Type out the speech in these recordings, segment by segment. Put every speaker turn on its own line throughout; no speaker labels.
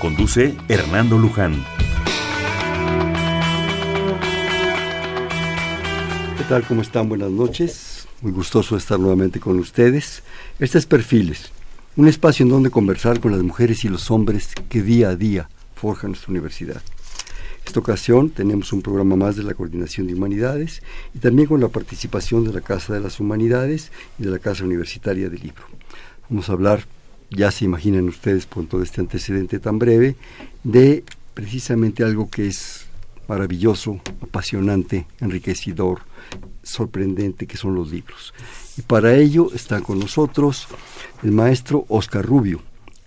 Conduce Hernando Luján.
¿Qué tal? ¿Cómo están? Buenas noches. Muy gustoso estar nuevamente con ustedes. Este es Perfiles, un espacio en donde conversar con las mujeres y los hombres que día a día forjan nuestra universidad. Esta ocasión tenemos un programa más de la Coordinación de Humanidades y también con la participación de la Casa de las Humanidades y de la Casa Universitaria del Libro. Vamos a hablar ya se imaginan ustedes con todo este antecedente tan breve, de precisamente algo que es maravilloso, apasionante, enriquecedor, sorprendente, que son los libros. Y para ello están con nosotros el maestro Oscar Rubio.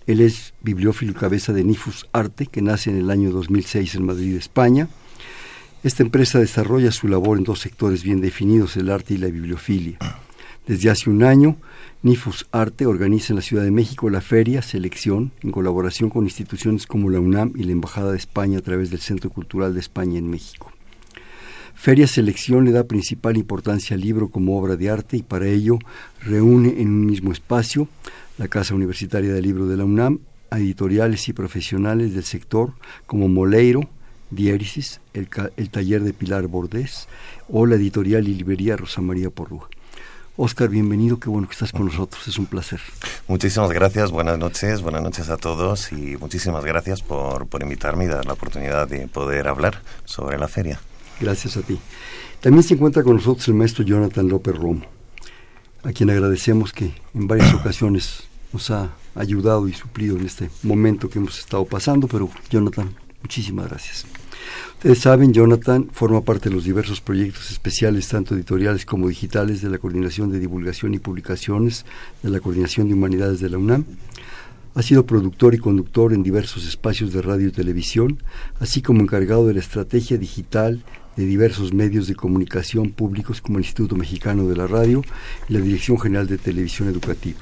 Él es bibliófilo y cabeza de Nifus Arte, que nace en el año 2006 en Madrid, España. Esta empresa desarrolla su labor en dos sectores bien definidos, el arte y la bibliofilia. Desde hace un año Nifus Arte organiza en la Ciudad de México la feria Selección en colaboración con instituciones como la UNAM y la Embajada de España a través del Centro Cultural de España en México. Feria Selección le da principal importancia al libro como obra de arte y para ello reúne en un mismo espacio la Casa Universitaria del Libro de la UNAM editoriales y profesionales del sector como Moleiro, Diéresis, el, el taller de Pilar Bordés o la editorial y librería Rosa María Porrúa. Oscar, bienvenido, qué bueno que estás con nosotros, es un placer.
Muchísimas gracias, buenas noches, buenas noches a todos y muchísimas gracias por, por invitarme y dar la oportunidad de poder hablar sobre la feria.
Gracias a ti. También se encuentra con nosotros el maestro Jonathan López Romo, a quien agradecemos que en varias ocasiones nos ha ayudado y suplido en este momento que hemos estado pasando, pero Jonathan, muchísimas gracias. Ustedes saben, Jonathan forma parte de los diversos proyectos especiales, tanto editoriales como digitales, de la Coordinación de Divulgación y Publicaciones de la Coordinación de Humanidades de la UNAM. Ha sido productor y conductor en diversos espacios de radio y televisión, así como encargado de la estrategia digital de diversos medios de comunicación públicos como el Instituto Mexicano de la Radio y la Dirección General de Televisión Educativa.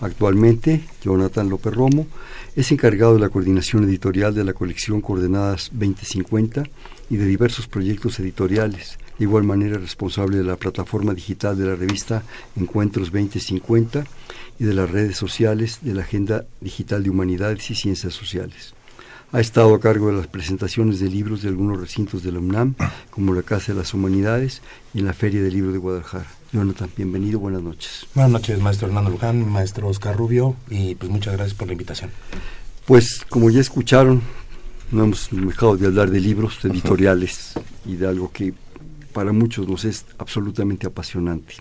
Actualmente, Jonathan López Romo es encargado de la coordinación editorial de la colección Coordenadas 2050 y de diversos proyectos editoriales. De igual manera, responsable de la plataforma digital de la revista Encuentros 2050 y de las redes sociales de la Agenda Digital de Humanidades y Ciencias Sociales. Ha estado a cargo de las presentaciones de libros de algunos recintos de la UNAM, como la Casa de las Humanidades y en la Feria del Libro de Guadalajara. Jonathan, bienvenido, buenas noches.
Buenas noches, maestro Hernando Luján, maestro Oscar Rubio, y pues muchas gracias por la invitación.
Pues como ya escucharon, no hemos dejado de hablar de libros, de editoriales y de algo que para muchos nos es absolutamente apasionante.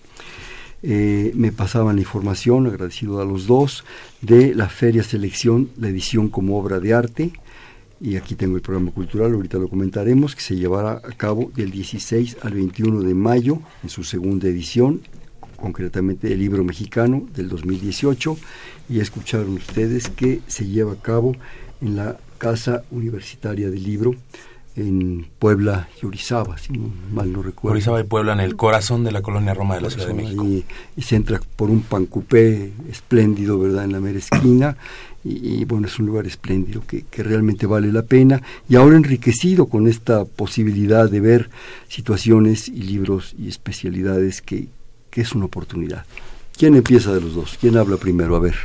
Eh, me pasaban la información, agradecido a los dos, de la Feria Selección, la edición como obra de arte, y aquí tengo el programa cultural, ahorita lo comentaremos, que se llevará a cabo del 16 al 21 de mayo en su segunda edición, concretamente el libro mexicano del 2018, y escucharon ustedes que se lleva a cabo en la Casa Universitaria del Libro en Puebla y Orizaba, si mal no recuerdo.
Orizaba y Puebla, en el corazón de la colonia Roma de la Ciudad de México.
Y, se entra por un pancupé espléndido, ¿verdad?, en la mera esquina. Y, bueno, es un lugar espléndido que, que, realmente vale la pena. Y ahora enriquecido con esta posibilidad de ver situaciones y libros y especialidades que, que es una oportunidad. ¿Quién empieza de los dos? ¿Quién habla primero? A ver,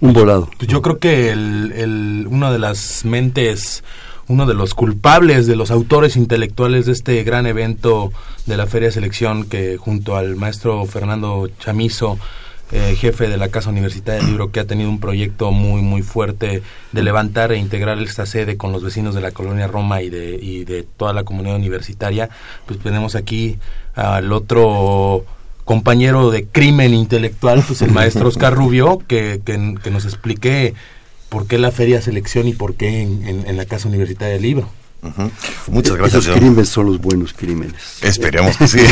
un volado.
Yo creo que el, el, una de las mentes uno de los culpables, de los autores intelectuales de este gran evento de la Feria Selección que junto al maestro Fernando Chamizo, eh, jefe de la Casa Universitaria del Libro, que ha tenido un proyecto muy, muy fuerte de levantar e integrar esta sede con los vecinos de la colonia Roma y de, y de toda la comunidad universitaria, pues tenemos aquí al otro compañero de crimen intelectual, pues el maestro Oscar Rubio, que, que, que nos explique por qué la Feria Selección y por qué en, la Casa Universitaria del Libro.
Muchas gracias.
Esos crímenes son los buenos crímenes.
Esperemos que sí.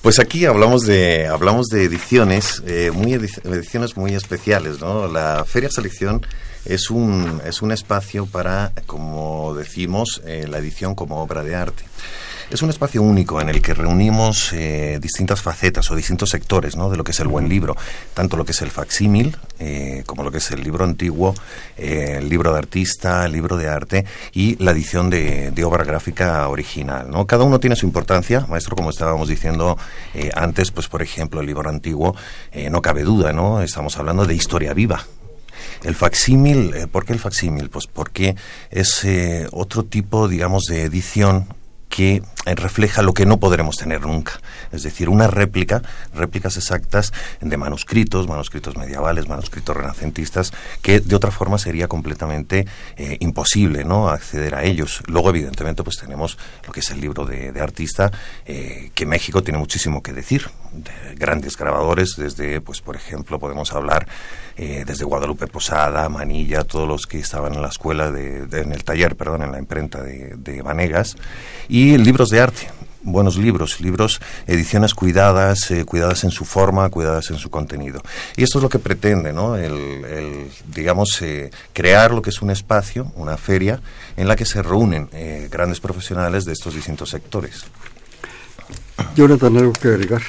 Pues aquí hablamos de hablamos de ediciones, eh, muy ediciones muy especiales, ¿no? La Feria Selección es un es un espacio para, como decimos, eh, la edición como obra de arte. Es un espacio único en el que reunimos eh, distintas facetas o distintos sectores ¿no? de lo que es el buen libro, tanto lo que es el facsímil, eh, como lo que es el libro antiguo, eh, el libro de artista, el libro de arte y la edición de, obra gráfica original. ¿no? Cada uno tiene su importancia, maestro, como estábamos diciendo antes, pues por ejemplo el libro antiguo, no cabe duda, ¿no? estamos hablando de historia viva, el facsímil, ¿por qué el facsímil? Pues porque es otro tipo, digamos, de edición que eh, refleja lo que no podremos tener nunca. Es decir, una réplica, réplicas exactas de manuscritos, manuscritos medievales, manuscritos renacentistas, que de otra forma sería completamente eh, imposible ¿no? acceder a ellos. Luego, evidentemente, pues tenemos lo que es el libro de, artista, eh, que México tiene muchísimo que decir. De grandes grabadores, desde, pues por ejemplo, podemos hablar desde Guadalupe Posada, Manilla, todos los que estaban en la escuela, de, en el taller, perdón, en la imprenta de, de Vanegas, y libros de arte buenos libros, libros, ediciones cuidadas, eh, cuidadas en su forma, cuidadas en su contenido. Y esto es lo que pretende, ¿no? El, digamos, eh, crear lo que es un espacio, una feria, en la que se reúnen eh, grandes profesionales de estos distintos sectores.
Jonathan, ¿algo que agregar?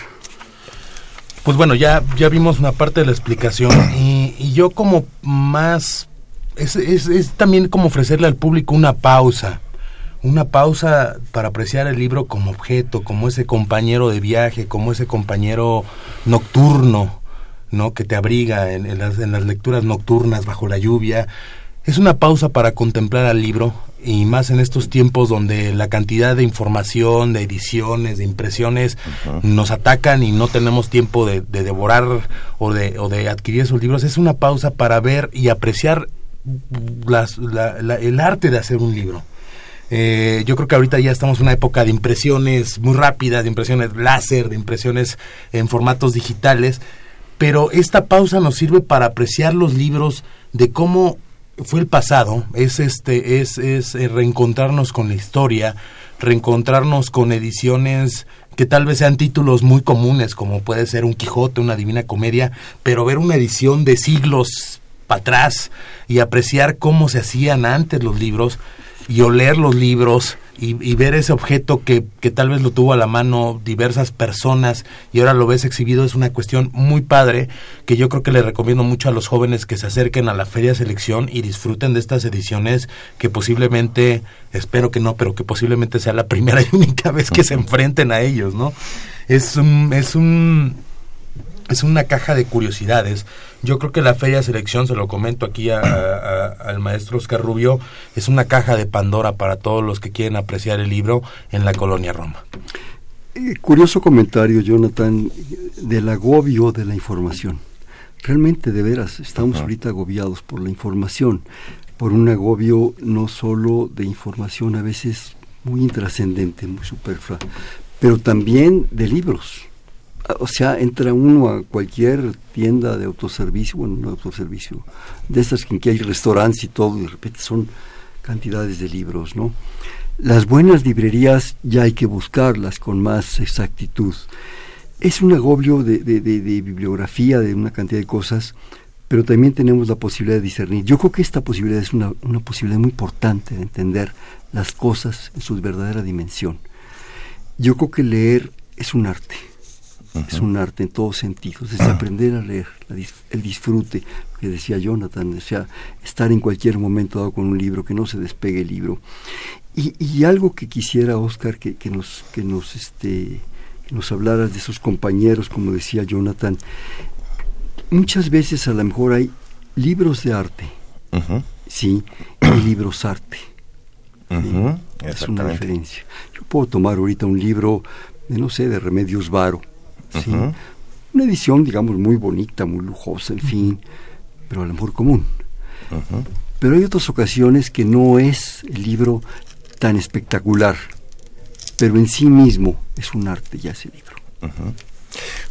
Pues bueno, ya, ya vimos una parte de la explicación y, y yo como más... Es, es, es también como ofrecerle al público una pausa una pausa para apreciar el libro como objeto, como ese compañero de viaje, como ese compañero nocturno, ¿no? Que te abriga en, las, en las lecturas nocturnas bajo la lluvia. Es una pausa para contemplar al libro y más en estos tiempos donde la cantidad de información, de ediciones, de impresiones nos atacan y no tenemos tiempo de, devorar o de, o de adquirir esos libros. Es una pausa para ver y apreciar las, el arte de hacer un libro. Eh, yo creo que ahorita ya estamos en una época de impresiones muy rápidas, de impresiones láser, de impresiones en formatos digitales, pero esta pausa nos sirve para apreciar los libros de cómo fue el pasado, es este es es eh, reencontrarnos con la historia, reencontrarnos con ediciones que tal vez sean títulos muy comunes, como puede ser un Quijote, una Divina Comedia, pero ver una edición de siglos para atrás y apreciar cómo se hacían antes los libros y oler los libros y, ver ese objeto que, que, tal vez lo tuvo a la mano diversas personas y ahora lo ves exhibido es una cuestión muy padre que yo creo que le recomiendo mucho a los jóvenes que se acerquen a la Feria Selección y disfruten de estas ediciones que posiblemente, espero que no, pero que posiblemente sea la primera y única vez que se enfrenten a ellos, ¿no? Es un, es un es una caja de curiosidades. Yo creo que la Feria Selección, se lo comento aquí al maestro Oscar Rubio, es una caja de Pandora para todos los que quieren apreciar el libro en la colonia Roma.
Eh, curioso comentario, Jonathan, del agobio de la información. Realmente, de veras, estamos ahorita agobiados por la información, por un agobio no solo de información a veces muy intrascendente, muy superflua, pero también de libros o sea, entra uno a cualquier tienda de autoservicio, bueno, no autoservicio, de estas en que hay restaurantes y todo, y de repente son cantidades de libros, ¿no? Las buenas librerías ya hay que buscarlas con más exactitud. Es un agobio de, bibliografía, de una cantidad de cosas, pero también tenemos la posibilidad de discernir. Yo creo que esta posibilidad es una, una posibilidad muy importante de entender las cosas en su verdadera dimensión. Yo creo que leer es un arte es un arte en todos sentidos, es aprender a leer, el disfrute, que decía Jonathan, o sea, estar en cualquier momento dado con un libro, que no se despegue el libro. Y, algo que quisiera, Oscar, que, que, nos, que, nos, este, que nos hablaras de esos compañeros, como decía Jonathan, muchas veces a lo mejor hay libros de arte, sí, y libros arte. Es una diferencia. Yo puedo tomar ahorita un libro, de, no sé, de Remedios Varo, ¿sí? Una edición, digamos, muy bonita, muy lujosa, en fin, pero a lo mejor común. Pero hay otras ocasiones que no es el libro tan espectacular, pero en sí mismo es un arte ya ese libro.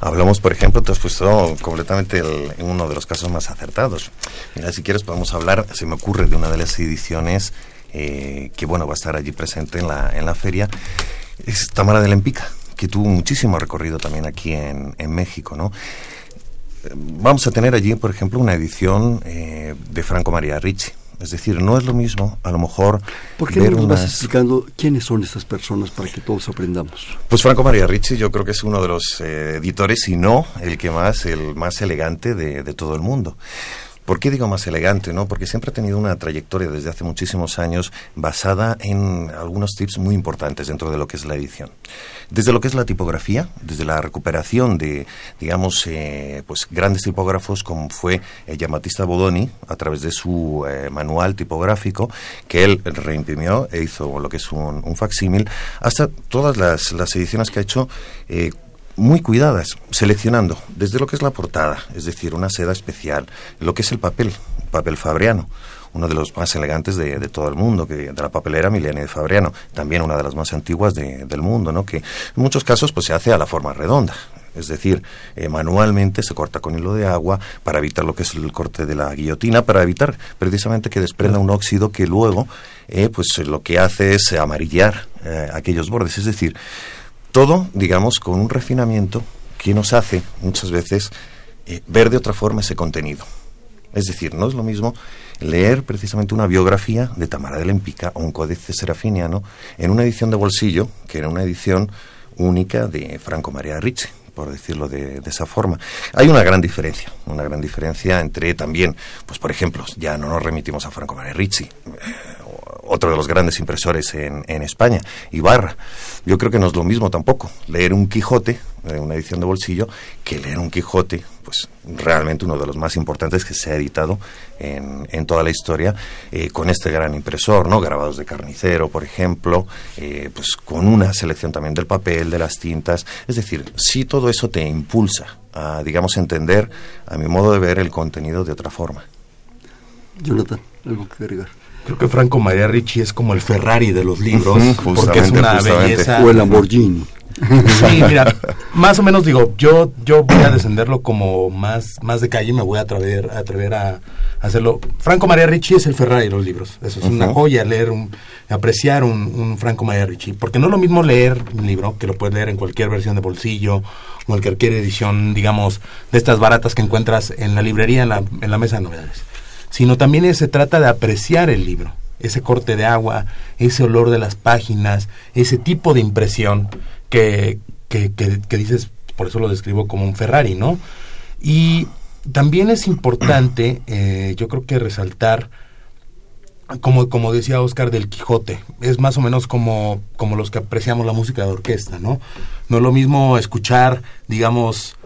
Hablamos, por ejemplo, te has puesto completamente en uno de los casos más acertados. Mira, si quieres podemos hablar, se me ocurre, de una de las ediciones eh, que, bueno, va a estar allí presente en la, en la feria, es Tamara de Lempica. Que tuvo muchísimo recorrido también aquí en, en México, ¿no? Vamos a tener allí, por ejemplo, una edición eh, de Franco María Ricci. Es decir, no es lo mismo, a lo mejor.
¿Por qué no nos vas explicando quiénes son estas personas para que todos aprendamos?
Pues Franco María Ricci, yo creo que es uno de los eh, editores, si no el que más, el más elegante de, de todo el mundo. ¿Por qué digo más elegante? No? Porque siempre ha tenido una trayectoria desde hace muchísimos años basada en algunos tips muy importantes dentro de lo que es la edición. Desde lo que es la tipografía, desde la recuperación de, digamos, eh, pues grandes tipógrafos como fue eh, Giambattista Bodoni a través de su eh, manual tipográfico que él reimprimió e hizo lo que es un, un facsímil, hasta todas las, las ediciones que ha hecho eh, muy cuidadas, seleccionando desde lo que es la portada, es decir, una seda especial, lo que es el papel, papel fabriano, uno de los más elegantes de, de, todo el mundo, que de la papelera Milene de Fabriano, también una de las más antiguas de, del mundo, ¿no? que en muchos casos pues se hace a la forma redonda, es decir, eh, manualmente se corta con hilo de agua para evitar lo que es el corte de la guillotina, para evitar precisamente que desprenda un óxido que luego eh, pues lo que hace es amarillar eh, aquellos bordes, es decir, todo, digamos, con un refinamiento que nos hace muchas veces ver de otra forma ese contenido. Es decir, no es lo mismo leer precisamente una biografía de Tamara de Lempica o un códice serafiniano en una edición de bolsillo que era una edición única de Franco María Ricci, por decirlo de, de, esa forma. Hay una gran diferencia, una gran diferencia entre también, pues por ejemplo, ya no nos remitimos a Franco María Ricci, eh, otro de los grandes impresores en, en, España, Ibarra. Yo creo que no es lo mismo tampoco leer un Quijote, eh, una edición de bolsillo, que leer un Quijote, pues realmente uno de los más importantes que se ha editado en, toda la historia, eh, con este gran impresor, ¿no? Grabados de carnicero, por ejemplo, eh, pues con una selección también del papel, de las tintas. Es decir, si todo eso te impulsa a, digamos, entender, a mi modo de ver, el contenido de otra forma.
Jonathan, algo que agregar.
Creo que Franco María Ricci es como el Ferrari de los libros, porque es una belleza.
O el Lamborghini.
Sí, mira, más o menos digo, yo yo voy a descenderlo como más más de calle, me voy a atrever, a atrever a, hacerlo. Franco María Ricci es el Ferrari de los libros. Eso es uh -huh. una joya leer un apreciar un, un, Franco María Ricci, porque no es lo mismo leer un libro que lo puedes leer en cualquier versión de bolsillo o en cualquier edición, digamos, de estas baratas que encuentras en la librería en la, en la mesa de novedades sino también se trata de apreciar el libro, ese corte de agua, ese olor de las páginas, ese tipo de impresión que, que, que, que dices, por eso lo describo como un Ferrari, ¿no? Y también es importante, eh, yo creo que resaltar, como, como decía Oscar del Quijote, es más o menos como, como los que apreciamos la música de orquesta, ¿no? No es lo mismo escuchar, digamos,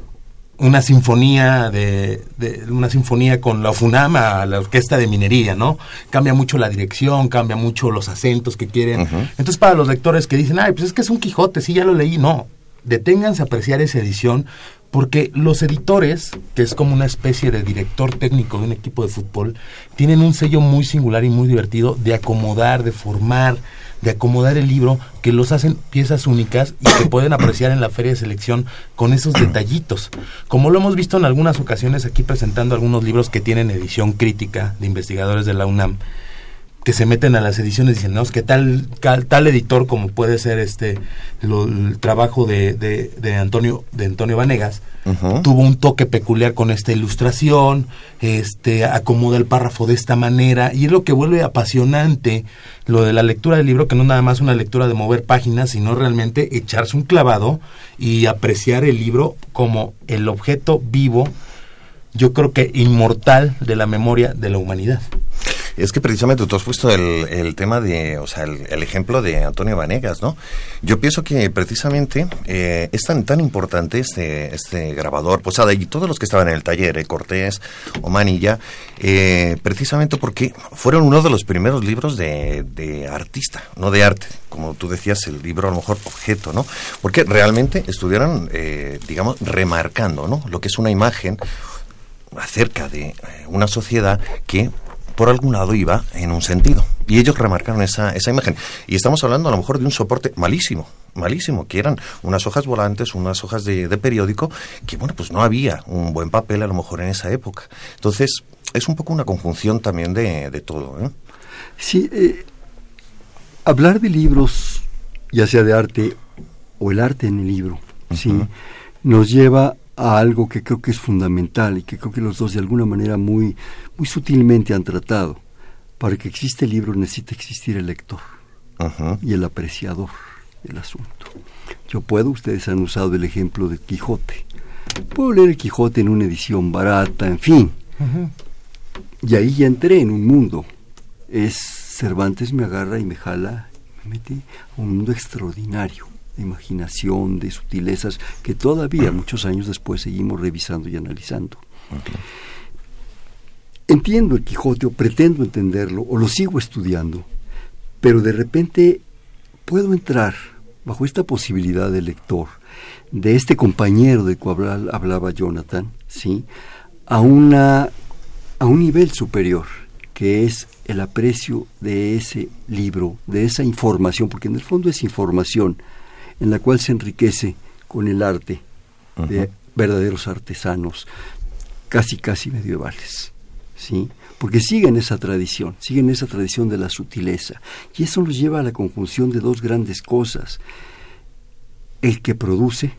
una sinfonía de, de, una sinfonía con la FUNAMA, la orquesta de minería, ¿no? Cambia mucho la dirección, cambia mucho los acentos que quieren. Uh -huh. Entonces, para los lectores que dicen, ay, pues es que es un Quijote, sí, ya lo leí, no. Deténganse a apreciar esa edición, porque los editores, que es como una especie de director técnico de un equipo de fútbol, tienen un sello muy singular y muy divertido de acomodar, de formar, de acomodar el libro, que los hacen piezas únicas y que pueden apreciar en la feria de selección con esos detallitos. Como lo hemos visto en algunas ocasiones aquí presentando algunos libros que tienen edición crítica de investigadores de la UNAM, que se meten a las ediciones dicen, no, es que tal, tal, tal editor como puede ser este lo, el trabajo de, de, de, Antonio de Antonio Vanegas, uh -huh. tuvo un toque peculiar con esta ilustración, este acomoda el párrafo de esta manera, y es lo que vuelve apasionante lo de la lectura del libro, que no nada más una lectura de mover páginas, sino realmente echarse un clavado y apreciar el libro como el objeto vivo, yo creo que inmortal de la memoria de la humanidad.
Es que precisamente tú has puesto el, el tema de, o sea, el, ejemplo de Antonio Vanegas, ¿no? Yo pienso que precisamente eh, es tan, tan importante este, este grabador, Posada y todos los que estaban en el taller, eh, Cortés o Manilla, eh, precisamente porque fueron uno de los primeros libros de, de artista, no de arte, como tú decías, el libro a lo mejor objeto, ¿no? Porque realmente estuvieron, eh, digamos, remarcando, ¿no? Lo que es una imagen acerca de eh, una sociedad que por algún lado iba en un sentido. Y ellos remarcaron esa, esa imagen. Y estamos hablando a lo mejor de un soporte malísimo, malísimo, que eran unas hojas volantes, unas hojas de, de periódico, que bueno, pues no había un buen papel a lo mejor en esa época. Entonces, es un poco una conjunción también de, de todo. ¿eh?
Sí, eh, hablar de libros, ya sea de arte o el arte en el libro, ¿sí? nos lleva a algo que creo que es fundamental y que creo que los dos de alguna manera muy, muy sutilmente han tratado. Para que exista el libro necesita existir el lector y el apreciador del asunto. Yo puedo, ustedes han usado el ejemplo de Quijote. Puedo leer el Quijote en una edición barata, en fin. Y ahí ya entré en un mundo. Es Cervantes me agarra y me jala, me mete a un mundo extraordinario imaginación, de sutilezas que todavía muchos años después seguimos revisando y analizando. Entiendo el Quijote o pretendo entenderlo o lo sigo estudiando, pero de repente puedo entrar bajo esta posibilidad de lector, de este compañero de cual hablaba Jonathan, ¿sí? a, una, a un nivel superior, que es el aprecio de ese libro, de esa información, porque en el fondo es información, en la cual se enriquece con el arte de verdaderos artesanos, casi casi medievales, ¿sí? Porque siguen esa tradición, siguen esa tradición de la sutileza, y eso nos lleva a la conjunción de dos grandes cosas: el que produce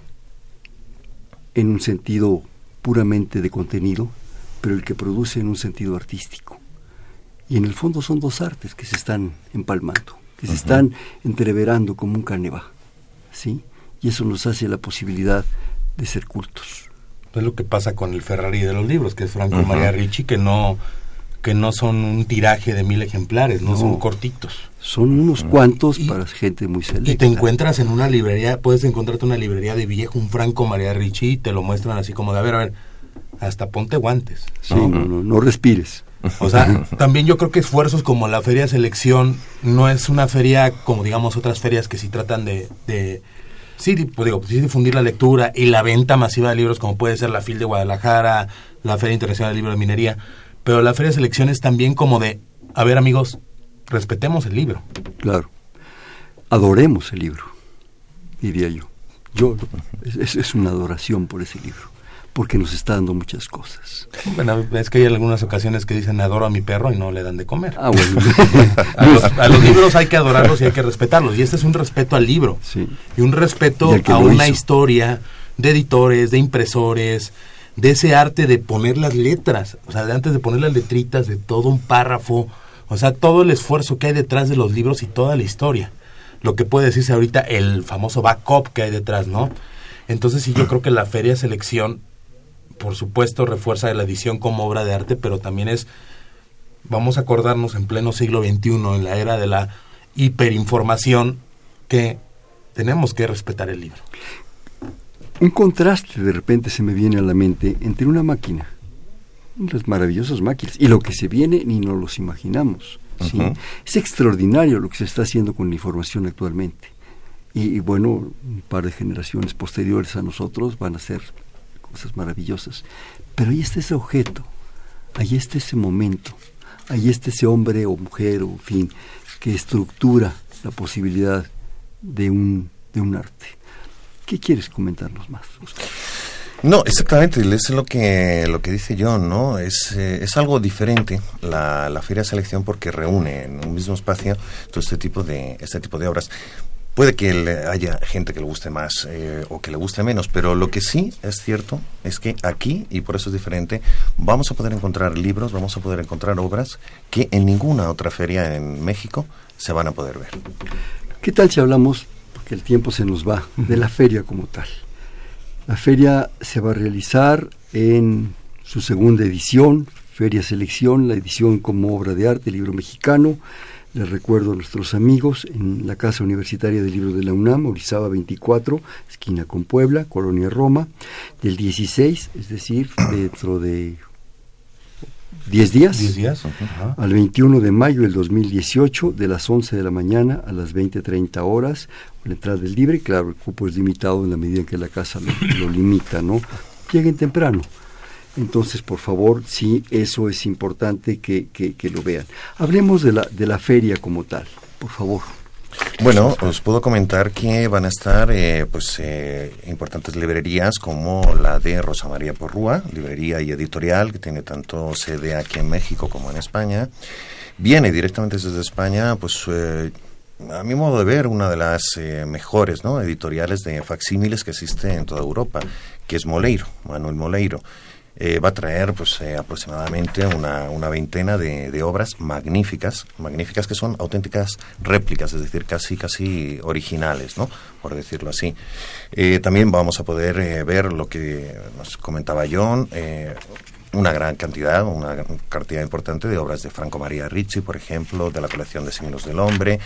en un sentido puramente de contenido, pero el que produce en un sentido artístico. Y en el fondo son dos artes que se están empalmando, que se están entreverando como un caneva. ¿Sí? Y eso nos hace la posibilidad de ser cultos.
Es lo que pasa con el Ferrari de los libros, que es Franco María Ricci, que no que no son un tiraje de mil ejemplares, no, son cortitos.
Son unos cuantos para gente muy selecta.
Y te encuentras en una librería, puedes encontrarte una librería de viejo, un Franco María Ricci, y te lo muestran así como de, a ver, a ver, hasta ponte guantes.
Sí, no, no, no respires.
O sea, también yo creo que esfuerzos como la Feria Selección no es una feria como digamos otras ferias que sí tratan de, de sí, pues digo, sí difundir la lectura y la venta masiva de libros como puede ser la FIL de Guadalajara, la Feria Internacional del Libro de Minería, pero la Feria Selección es también como de, a ver amigos, respetemos el libro.
Claro, adoremos el libro, diría yo. Yo, es, es una adoración por ese libro porque nos está dando muchas cosas.
Bueno, es que hay algunas ocasiones que dicen adoro a mi perro y no le dan de comer.
Ah, bueno.
a, los, libros hay que adorarlos y hay que respetarlos. Y este es un respeto al libro.
Sí.
Y un respeto a una historia de editores, de impresores, de ese arte de poner las letras. O sea, de antes de poner las letritas, de todo un párrafo. O sea, todo el esfuerzo que hay detrás de los libros y toda la historia. Lo que puede decirse ahorita el famoso backup que hay detrás, ¿no? Entonces sí, yo creo que la Feria Selección por supuesto, refuerza la edición como obra de arte, pero también es, vamos a acordarnos en pleno siglo XXI, en la era de la hiperinformación, que tenemos que respetar el libro.
Un contraste de repente se me viene a la mente entre una máquina, las maravillosas máquinas, y lo que se viene ni nos los imaginamos. ¿sí? Es extraordinario lo que se está haciendo con la información actualmente. y, bueno, un par de generaciones posteriores a nosotros van a ser cosas maravillosas. Pero ahí está ese objeto, ahí está ese momento, ahí está ese hombre o mujer o fin que estructura la posibilidad de un, de un arte. ¿Qué quieres comentarnos más?
No, exactamente, es lo que, lo que dice John, ¿no? Es, eh, es algo diferente la, la Feria Selección porque reúne en un mismo espacio todo este tipo de, este tipo de obras. Puede que haya gente que le guste más eh, o que le guste menos, pero lo que sí es cierto es que aquí, y por eso es diferente, vamos a poder encontrar libros, vamos a poder encontrar obras que en ninguna otra feria en México se van a poder ver.
¿Qué tal si hablamos, porque el tiempo se nos va, de la feria como tal? La feria se va a realizar en su segunda edición, Feria Selección, la edición como obra de arte, libro mexicano, les recuerdo a nuestros amigos en la Casa Universitaria del Libro de la UNAM, Orizaba 24, esquina con Puebla, Colonia Roma, del 16, es decir, dentro de 10 días,
10 días
al 21 de mayo del 2018, de las 11 de la mañana a las 20.30 horas, la entrada es libre, claro, el cupo es limitado en la medida en que la casa lo, lo limita, ¿no? Lleguen temprano. Entonces, por favor, sí, eso es importante que, que, lo vean. Hablemos de la, de la feria como tal, por favor.
Bueno, os puedo comentar que van a estar eh, pues eh, importantes librerías como la de Rosa María Porrúa, librería y editorial que tiene tanto sede aquí en México como en España. Viene directamente desde España, pues eh, a mi modo de ver, una de las eh, mejores ¿no? editoriales de facsímiles que existe en toda Europa, que es Moleiro, Manuel Moleiro. Eh, va a traer pues eh, aproximadamente una, una veintena de, de, obras magníficas, magníficas que son auténticas réplicas, es decir, casi casi originales, ¿no? Por decirlo así. Eh, también vamos a poder ver lo que nos comentaba John, una gran cantidad, una cantidad importante de obras de Franco María Ricci, por ejemplo, de la colección de Signos del Hombre,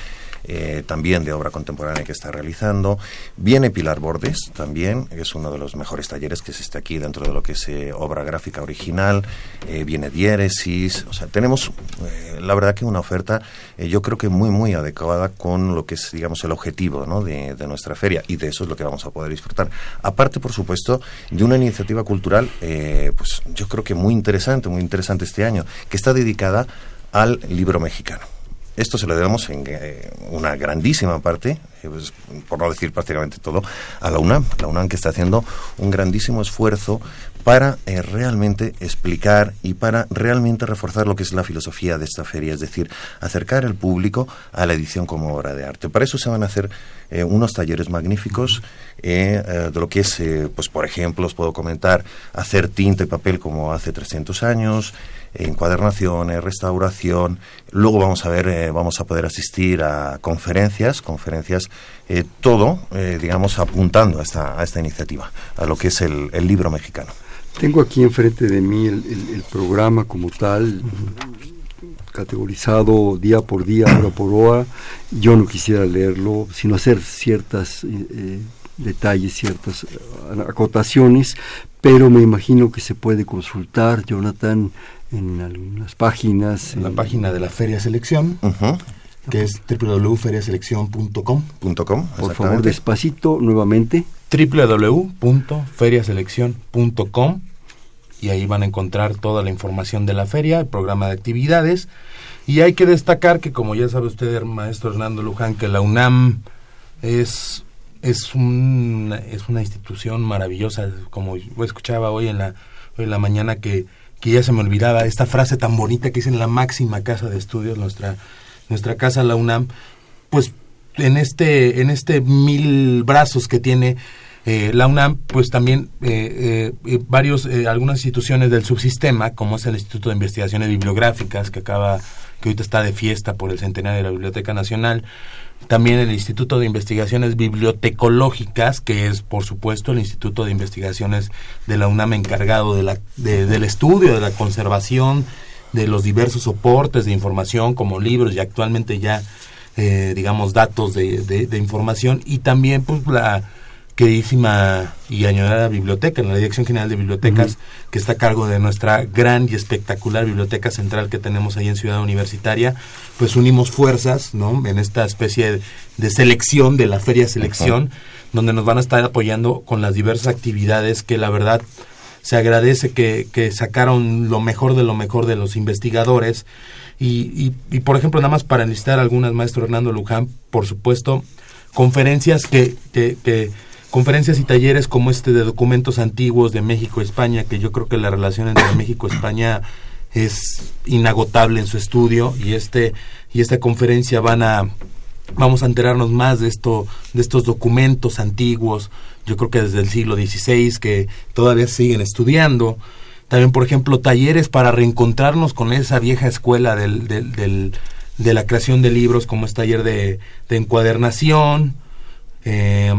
eh, también de obra contemporánea que está realizando. Viene Pilar Bordes también, es uno de los mejores talleres que existe aquí dentro de lo que es eh, obra gráfica original. Eh, viene Diéresis, o sea, tenemos la verdad que una oferta yo creo que muy, muy adecuada con lo que es, digamos, el objetivo de, de, nuestra feria y de eso es lo que vamos a poder disfrutar. Aparte, por supuesto, de una iniciativa cultural, pues yo creo que muy interesante, muy interesante este año, que está dedicada al libro mexicano. Esto se lo debemos en eh, una grandísima parte, eh, pues, por no decir prácticamente todo, a la UNAM. La UNAM que está haciendo un grandísimo esfuerzo para eh, realmente explicar y para realmente reforzar lo que es la filosofía de esta feria, es decir, acercar al público a la edición como obra de arte. Para eso se van a hacer unos talleres magníficos de lo que es, pues por ejemplo, os puedo comentar, hacer tinta y papel como hace 300 años, encuadernaciones, restauración. Luego vamos a ver, eh, vamos a poder asistir a conferencias, conferencias, eh, todo, eh, digamos, apuntando a esta, a esta iniciativa, a lo que es el, libro mexicano.
Tengo aquí enfrente de mí el, programa como tal, categorizado día por día, hora por hora. Yo no quisiera leerlo, sino hacer ciertas detalles, ciertas acotaciones, pero me imagino que se puede consultar, Jonathan, en algunas páginas.
En la página de la Feria Selección, que es www.feriaselección.com.
Por favor, despacito nuevamente.
www.feriaselección.com y ahí van a encontrar toda la información de la feria, el programa de actividades. Y hay que destacar que, como ya sabe usted, maestro Hernando Luján, que la UNAM es, es, un, es una institución maravillosa, como escuchaba hoy en la, en la mañana, que que ya se me olvidaba, esta frase tan bonita que es en la máxima casa de estudios, nuestra, nuestra casa, la UNAM, pues en este, en este mil brazos que tiene eh, la UNAM, pues también eh, eh, varios, algunas instituciones del subsistema, como es el Instituto de Investigaciones Bibliográficas, que acaba, que ahorita está de fiesta por el centenario de la Biblioteca Nacional, también el Instituto de Investigaciones Bibliotecológicas, que es, por supuesto, el Instituto de Investigaciones de la UNAM encargado de la, del estudio, de la conservación de los diversos soportes de información como libros y actualmente ya, eh, digamos, datos de, de, información y también pues la queridísima y añorada biblioteca, en la Dirección General de Bibliotecas, que está a cargo de nuestra gran y espectacular biblioteca central que tenemos ahí en Ciudad Universitaria, pues unimos fuerzas, ¿no? En esta especie de, selección, de la Feria Selección, donde nos van a estar apoyando con las diversas actividades que la verdad se agradece que, que sacaron lo mejor de lo mejor de los investigadores. Y, y, por ejemplo, nada más para enlistar algunas, maestro Hernando Luján, por supuesto, conferencias que, que, que conferencias y talleres como este de documentos antiguos de México España, que yo creo que la relación entre México y España es inagotable en su estudio y este y esta conferencia van a vamos a enterarnos más de esto de estos documentos antiguos, yo creo que desde el siglo XVI que todavía siguen estudiando. También, por ejemplo, talleres para reencontrarnos con esa vieja escuela del, del, de la creación de libros, como es taller de, de encuadernación, eh,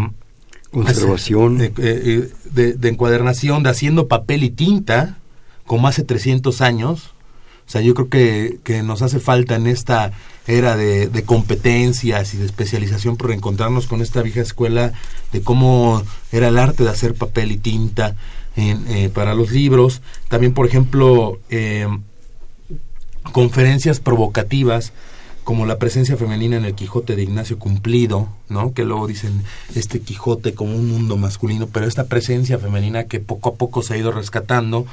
Conservación.
Eh, eh, de, encuadernación, de haciendo papel y tinta, como hace 300 años. O sea, yo creo que, que nos hace falta en esta era de, de, competencias y de especialización por encontrarnos con esta vieja escuela de cómo era el arte de hacer papel y tinta en, eh, para los libros. También, por ejemplo, conferencias provocativas como la presencia femenina en el Quijote de Ignacio Cumplido, ¿no? Que luego dicen este Quijote como un mundo masculino, pero esta presencia femenina que poco a poco se ha ido rescatando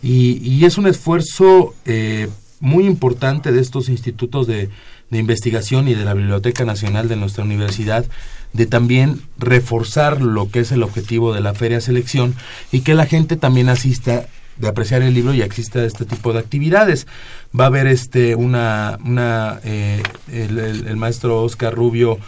y, es un esfuerzo eh, muy importante de estos institutos de investigación y de la Biblioteca Nacional de nuestra universidad de también reforzar lo que es el objetivo de la feria selección y que la gente también asista de apreciar el libro ya exista este tipo de actividades. Va a haber este una, una eh, el, maestro Oscar Rubio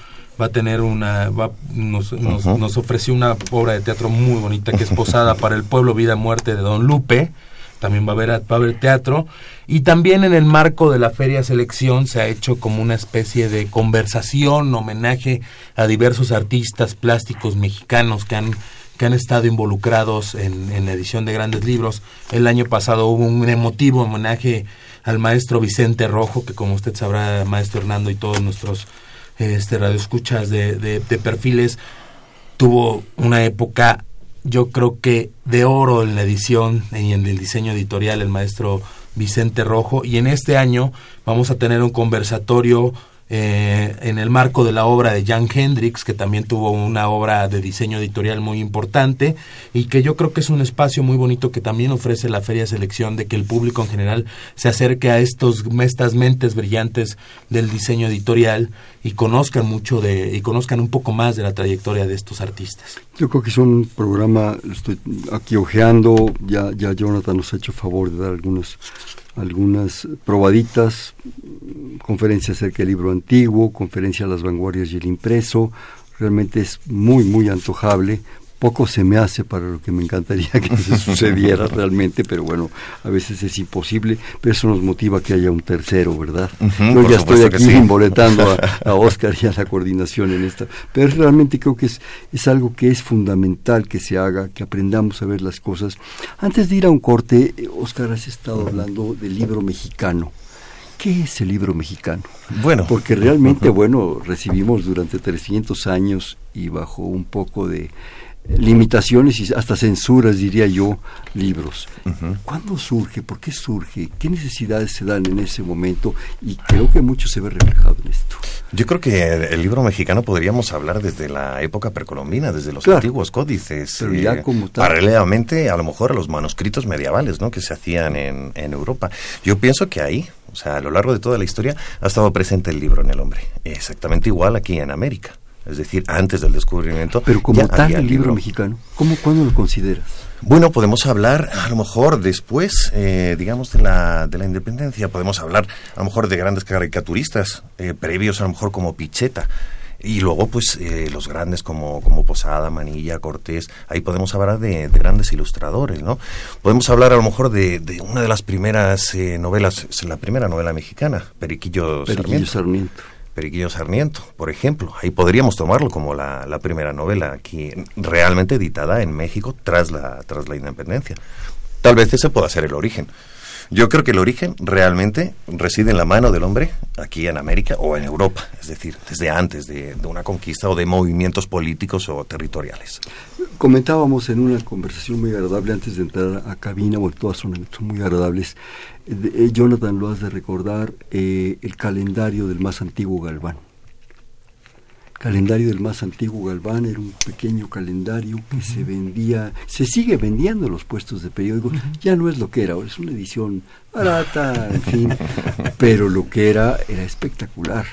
va a tener una, va, nos, nos, ofreció una obra de teatro muy bonita que es Posada para el Pueblo, Vida, Muerte de Don Lupe. También va a haber, teatro. Y también en el marco de la Feria Selección se ha hecho como una especie de conversación, homenaje a diversos artistas plásticos mexicanos que han que han estado involucrados en, la edición de grandes libros. El año pasado hubo un emotivo homenaje al maestro Vicente Rojo, que como usted sabrá, maestro Hernando y todos nuestros este, radioescuchas de, de perfiles, tuvo una época, yo creo que de oro en la edición y en el diseño editorial, el maestro Vicente Rojo. Y en este año vamos a tener un conversatorio eh, en el marco de la obra de Jan Hendrix, que también tuvo una obra de diseño editorial muy importante y que yo creo que es un espacio muy bonito que también ofrece la Feria Selección de que el público en general se acerque a estos estas mentes brillantes del diseño editorial y conozcan mucho de y conozcan un poco más de la trayectoria de estos artistas.
Yo creo que es un programa, estoy aquí ojeando, ya ya Jonathan nos ha hecho favor de dar algunos algunas probaditas, conferencia acerca del libro antiguo, conferencia a las vanguardias y el impreso, realmente es muy, muy antojable poco se me hace para lo que me encantaría que se sucediera realmente, pero bueno, a veces es imposible, pero eso nos motiva que haya un tercero, ¿verdad? Yo ya estoy aquí sí. a, Oscar y a la coordinación en esta, pero realmente creo que es, es algo que es fundamental que se haga, que aprendamos a ver las cosas. Antes de ir a un corte, Oscar, has estado hablando del libro mexicano. ¿Qué es el libro mexicano? Bueno, porque realmente, bueno, recibimos durante 300 años y bajo un poco de limitaciones y hasta censuras, diría yo, libros. ¿Cuándo surge? ¿Por qué surge? ¿Qué necesidades se dan en ese momento? Y creo que mucho se ve reflejado en esto.
Yo creo que el libro mexicano podríamos hablar desde la época precolombina, desde los antiguos códices, eh, paralelamente a lo mejor a los manuscritos medievales ¿no? que se hacían en, en Europa. Yo pienso que ahí, o sea, a lo largo de toda la historia, ha estado presente el libro en el hombre. Exactamente igual aquí en América es decir, antes del descubrimiento.
Pero como tal el libro, mexicano, ¿cómo, cuándo lo consideras?
Bueno, podemos hablar a lo mejor después, eh, digamos, de la, de la independencia, podemos hablar a lo mejor de grandes caricaturistas, eh, previos a lo mejor como Picheta. Y luego, pues, eh, los grandes como, como Posada, Manilla, Cortés, ahí podemos hablar de, grandes ilustradores, ¿no? Podemos hablar a lo mejor de, de una de las primeras novelas, la primera novela mexicana, Periquillo,
Periquillo Sarmiento.
Periquillo Sarmiento, por ejemplo. Ahí podríamos tomarlo como la, la, primera novela aquí realmente editada en México tras la, tras la independencia. Tal vez ese pueda ser el origen. Yo creo que el origen realmente reside en la mano del hombre aquí en América o en Europa, es decir, desde antes de, una conquista o de movimientos políticos o territoriales.
Comentábamos en una conversación muy agradable antes de entrar a cabina, bueno, todas son, muy agradables. Eh, Jonathan, lo has de recordar, eh, el calendario del más antiguo Galván calendario del más antiguo Galván era un pequeño calendario que se vendía, se sigue vendiendo en los puestos de periódicos, ya no es lo que era, ahora es una edición barata, en fin, pero lo que era era espectacular.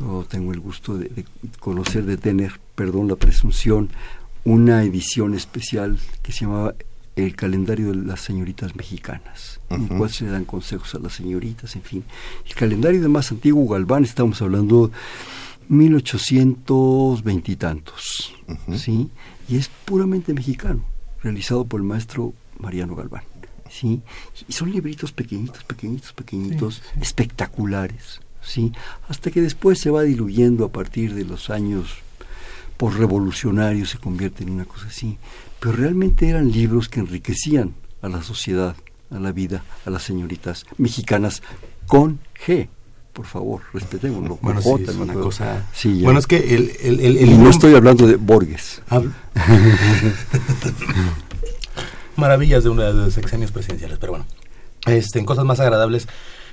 Yo tengo el gusto de, conocer, de tener, perdón la presunción, una edición especial que se llamaba el calendario de las señoritas mexicanas, en el cual se le dan consejos a las señoritas, en fin. El calendario del más antiguo Galván, estamos hablando 1820 y tantos, ¿sí? Y es puramente mexicano, realizado por el maestro Mariano Galván, ¿sí? Y son libritos pequeñitos, pequeñitos, pequeñitos, espectaculares, ¿sí? Hasta que después se va diluyendo a partir de los años por revolucionarios, se convierte en una cosa así. Pero realmente eran libros que enriquecían a la sociedad, a la vida, a las señoritas mexicanas con G, por favor, respetémoslo.
Bueno, sí, es una cosa... bueno, es que el... el, el,
y no estoy hablando de Borges.
Maravillas de una de los sexenios presidenciales, pero bueno. Este, en cosas más agradables,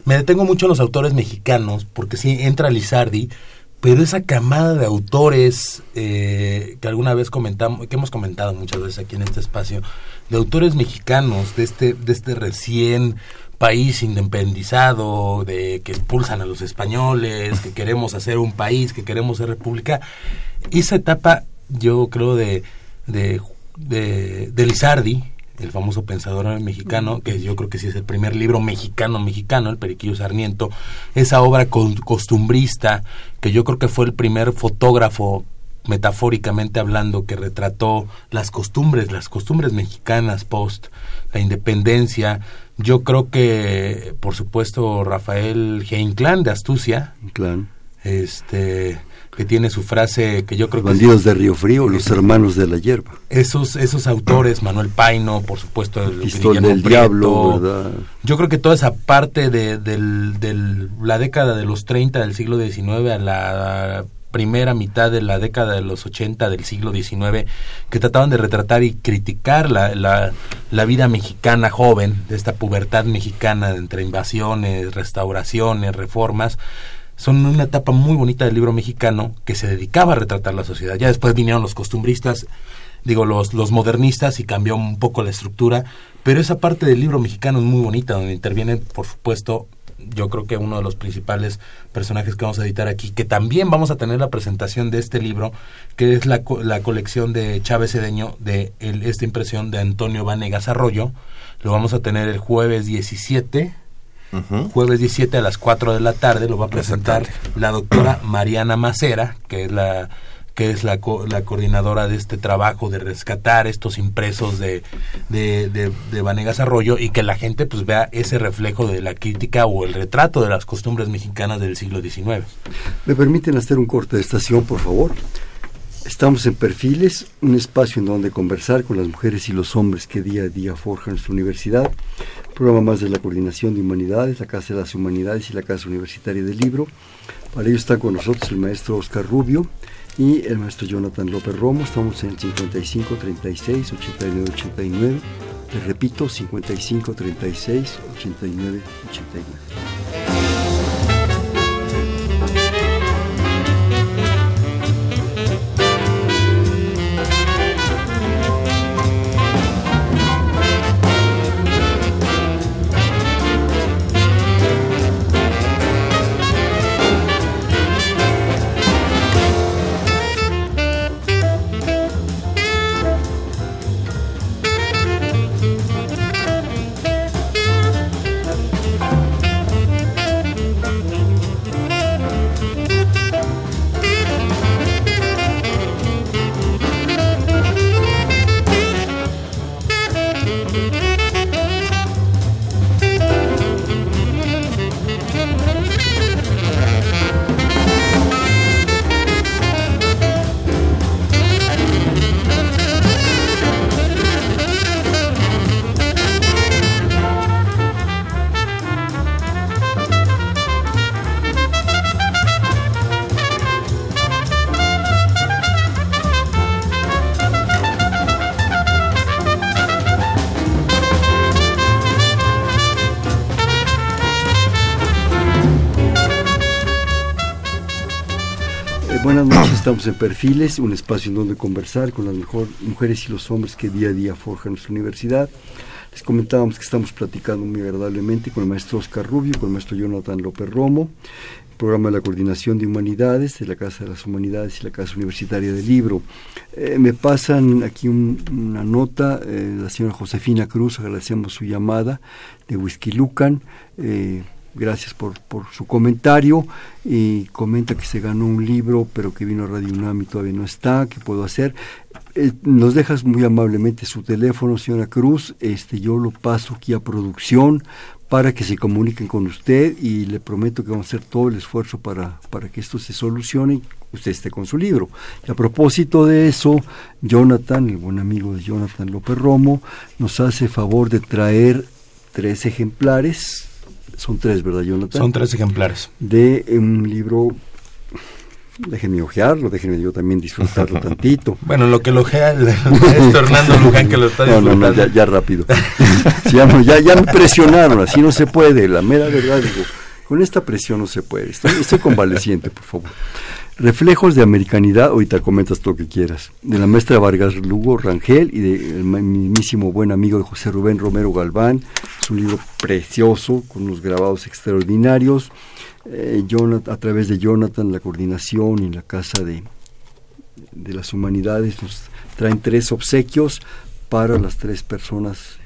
me detengo mucho en los autores mexicanos, porque sí, entra Lizardi, pero esa camada de autores eh, que alguna vez comentamos, que hemos comentado muchas veces aquí en este espacio, de autores mexicanos, de este, de este recién país independizado, de que expulsan a los españoles, que queremos hacer un país, que queremos ser república. Esa etapa, yo creo, de, de, de, Lizardi, el famoso pensador mexicano, que yo creo que sí es el primer libro mexicano mexicano, el Periquillo Sarmiento, esa obra costumbrista, que yo creo que fue el primer fotógrafo metafóricamente hablando, que retrató las costumbres, las costumbres mexicanas post la independencia. Yo creo que, por supuesto, Rafael Heinclán de Astucia, este que tiene su frase que yo creo
que bandidos de Río Frío, los hermanos de la hierba.
Esos esos autores, Manuel Paino, por supuesto,
el del diablo, ¿verdad?
Yo creo que toda esa parte de del, la década de los 30 del siglo XIX a la primera mitad de la década de los 80 del siglo XIX, que trataban de retratar y criticar la, la, vida mexicana joven, de esta pubertad mexicana entre invasiones, restauraciones, reformas, son una etapa muy bonita del libro mexicano que se dedicaba a retratar la sociedad. Ya después vinieron los costumbristas, digo, los, los modernistas y cambió un poco la estructura, pero esa parte del libro mexicano es muy bonita, donde intervienen, por supuesto, yo creo que uno de los principales personajes que vamos a editar aquí, que también vamos a tener la presentación de este libro, que es la, la colección de Chávez Cedeño, de esta impresión de Antonio Vanegas Arroyo. Lo vamos a tener el jueves 17, jueves 17 a las 4 de la tarde, lo va a presentar la doctora Mariana Macera, que es la que es la, la coordinadora de este trabajo de rescatar estos impresos de, de, de, Vanegas Arroyo y que la gente pues vea ese reflejo de la crítica o el retrato de las costumbres mexicanas del siglo XIX.
¿Me permiten hacer un corte de estación, por favor? Estamos en Perfiles, un espacio en donde conversar con las mujeres y los hombres que día a día forjan nuestra universidad. Programa más de la Coordinación de Humanidades, la Casa de las Humanidades y la Casa Universitaria del Libro. Para ello está con nosotros el maestro Oscar Rubio, y el maestro Jonathan López Romo. Estamos en el 55 36 89 89. Les repito, 55 36 89 89. Estamos en Perfiles, un espacio en donde conversar con las mejor, mujeres y los hombres que día a día forjan nuestra universidad. Les comentábamos que estamos platicando muy agradablemente con el maestro Oscar Rubio, con el maestro Jonathan López Romo, programa de la Coordinación de Humanidades de la Casa de las Humanidades y la Casa Universitaria del Libro. Eh, me pasan aquí una nota, eh, la señora Josefina Cruz, agradecemos su llamada, de Whisky Lucan. Eh, gracias por, por su comentario y comenta que se ganó un libro pero que vino a Radio UNAM y todavía no está, ¿qué puedo hacer? Eh, nos dejas muy amablemente su teléfono, señora Cruz, este yo lo paso aquí a producción para que se comuniquen con usted y le prometo que vamos a hacer todo el esfuerzo para, para que esto se solucione y usted esté con su libro. Y a propósito de eso, Jonathan, el buen amigo de Jonathan López Romo, nos hace favor de traer tres ejemplares son tres, ¿verdad, Jonathan?
Son tres ejemplares.
De un libro déjenme ojearlo, déjenme yo también disfrutarlo tantito.
Bueno, lo que lo ojea es Fernando Luján que lo está disfrutando.
No, no, ya, rápido. ya, ya, ya, me presionaron, así no se puede, la mera verdad, digo, con esta presión no se puede. Estoy, estoy convaleciente, por favor. Reflejos de americanidad, ahorita comentas lo que quieras, de la maestra Vargas Lugo Rangel y del mismísimo buen amigo de José Rubén Romero Galván. Es un libro precioso, con unos grabados extraordinarios. Eh, a través de Jonathan, la coordinación y la Casa de, de las Humanidades nos traen tres obsequios para las tres personas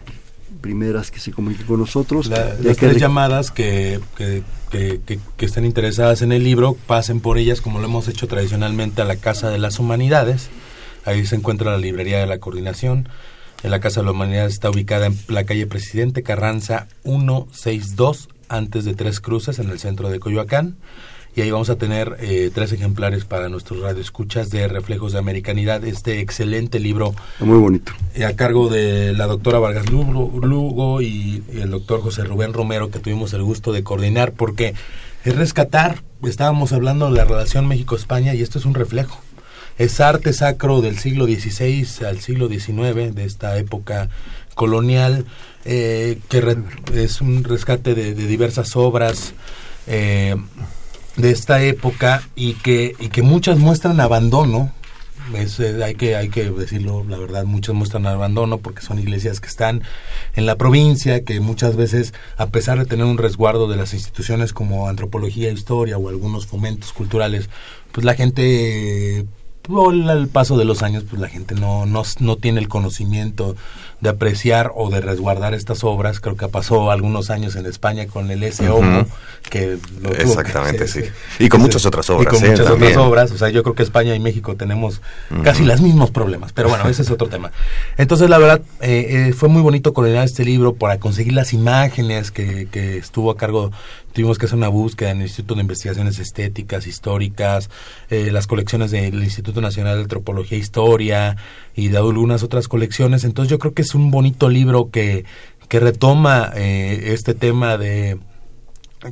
primeras que se comuniquen con nosotros.
las tres llamadas que, que, que, estén interesadas en el libro, pasen por ellas como lo hemos hecho tradicionalmente a la Casa de las Humanidades. Ahí se encuentra la librería de la coordinación. En la Casa de las Humanidades está ubicada en la calle Presidente Carranza 162, antes de Tres Cruces, en el centro de Coyoacán y ahí vamos a tener eh, tres ejemplares para nuestros radioescuchas de Reflejos de Americanidad, este excelente libro.
Muy bonito.
Eh, a cargo de la doctora Vargas Lugo y el doctor José Rubén Romero, que tuvimos el gusto de coordinar, porque es rescatar, estábamos hablando de la relación México-España y esto es un reflejo. Es arte sacro del siglo XVI al siglo XIX, de esta época colonial, eh, que es un rescate de, de diversas obras. Eh, de esta época y que, y que muchas muestran abandono. Eh, hay, que, hay que decirlo, la verdad, muchas muestran abandono porque son iglesias que están en la provincia, que muchas veces, a pesar de tener un resguardo de las instituciones como antropología, historia o algunos fomentos culturales, pues la gente al paso de los años, pues la gente no, no, no tiene el conocimiento de apreciar o de resguardar estas obras. Creo que pasó algunos años en España con el SO, que
lo Exactamente, sí. Y con muchas otras obras.
Y con ¿eh? muchas otras obras. O sea, yo creo que España y México tenemos casi los mismos problemas. Pero bueno, ese es otro tema. Entonces, la verdad, eh, eh, fue muy bonito coordinar este libro para conseguir las imágenes que, que estuvo a cargo tuvimos que hacer una búsqueda en el Instituto de Investigaciones Estéticas, Históricas, eh, las colecciones del Instituto Nacional de Antropología e Historia y de algunas otras colecciones. Entonces yo creo que es un bonito libro que, retoma eh, este tema de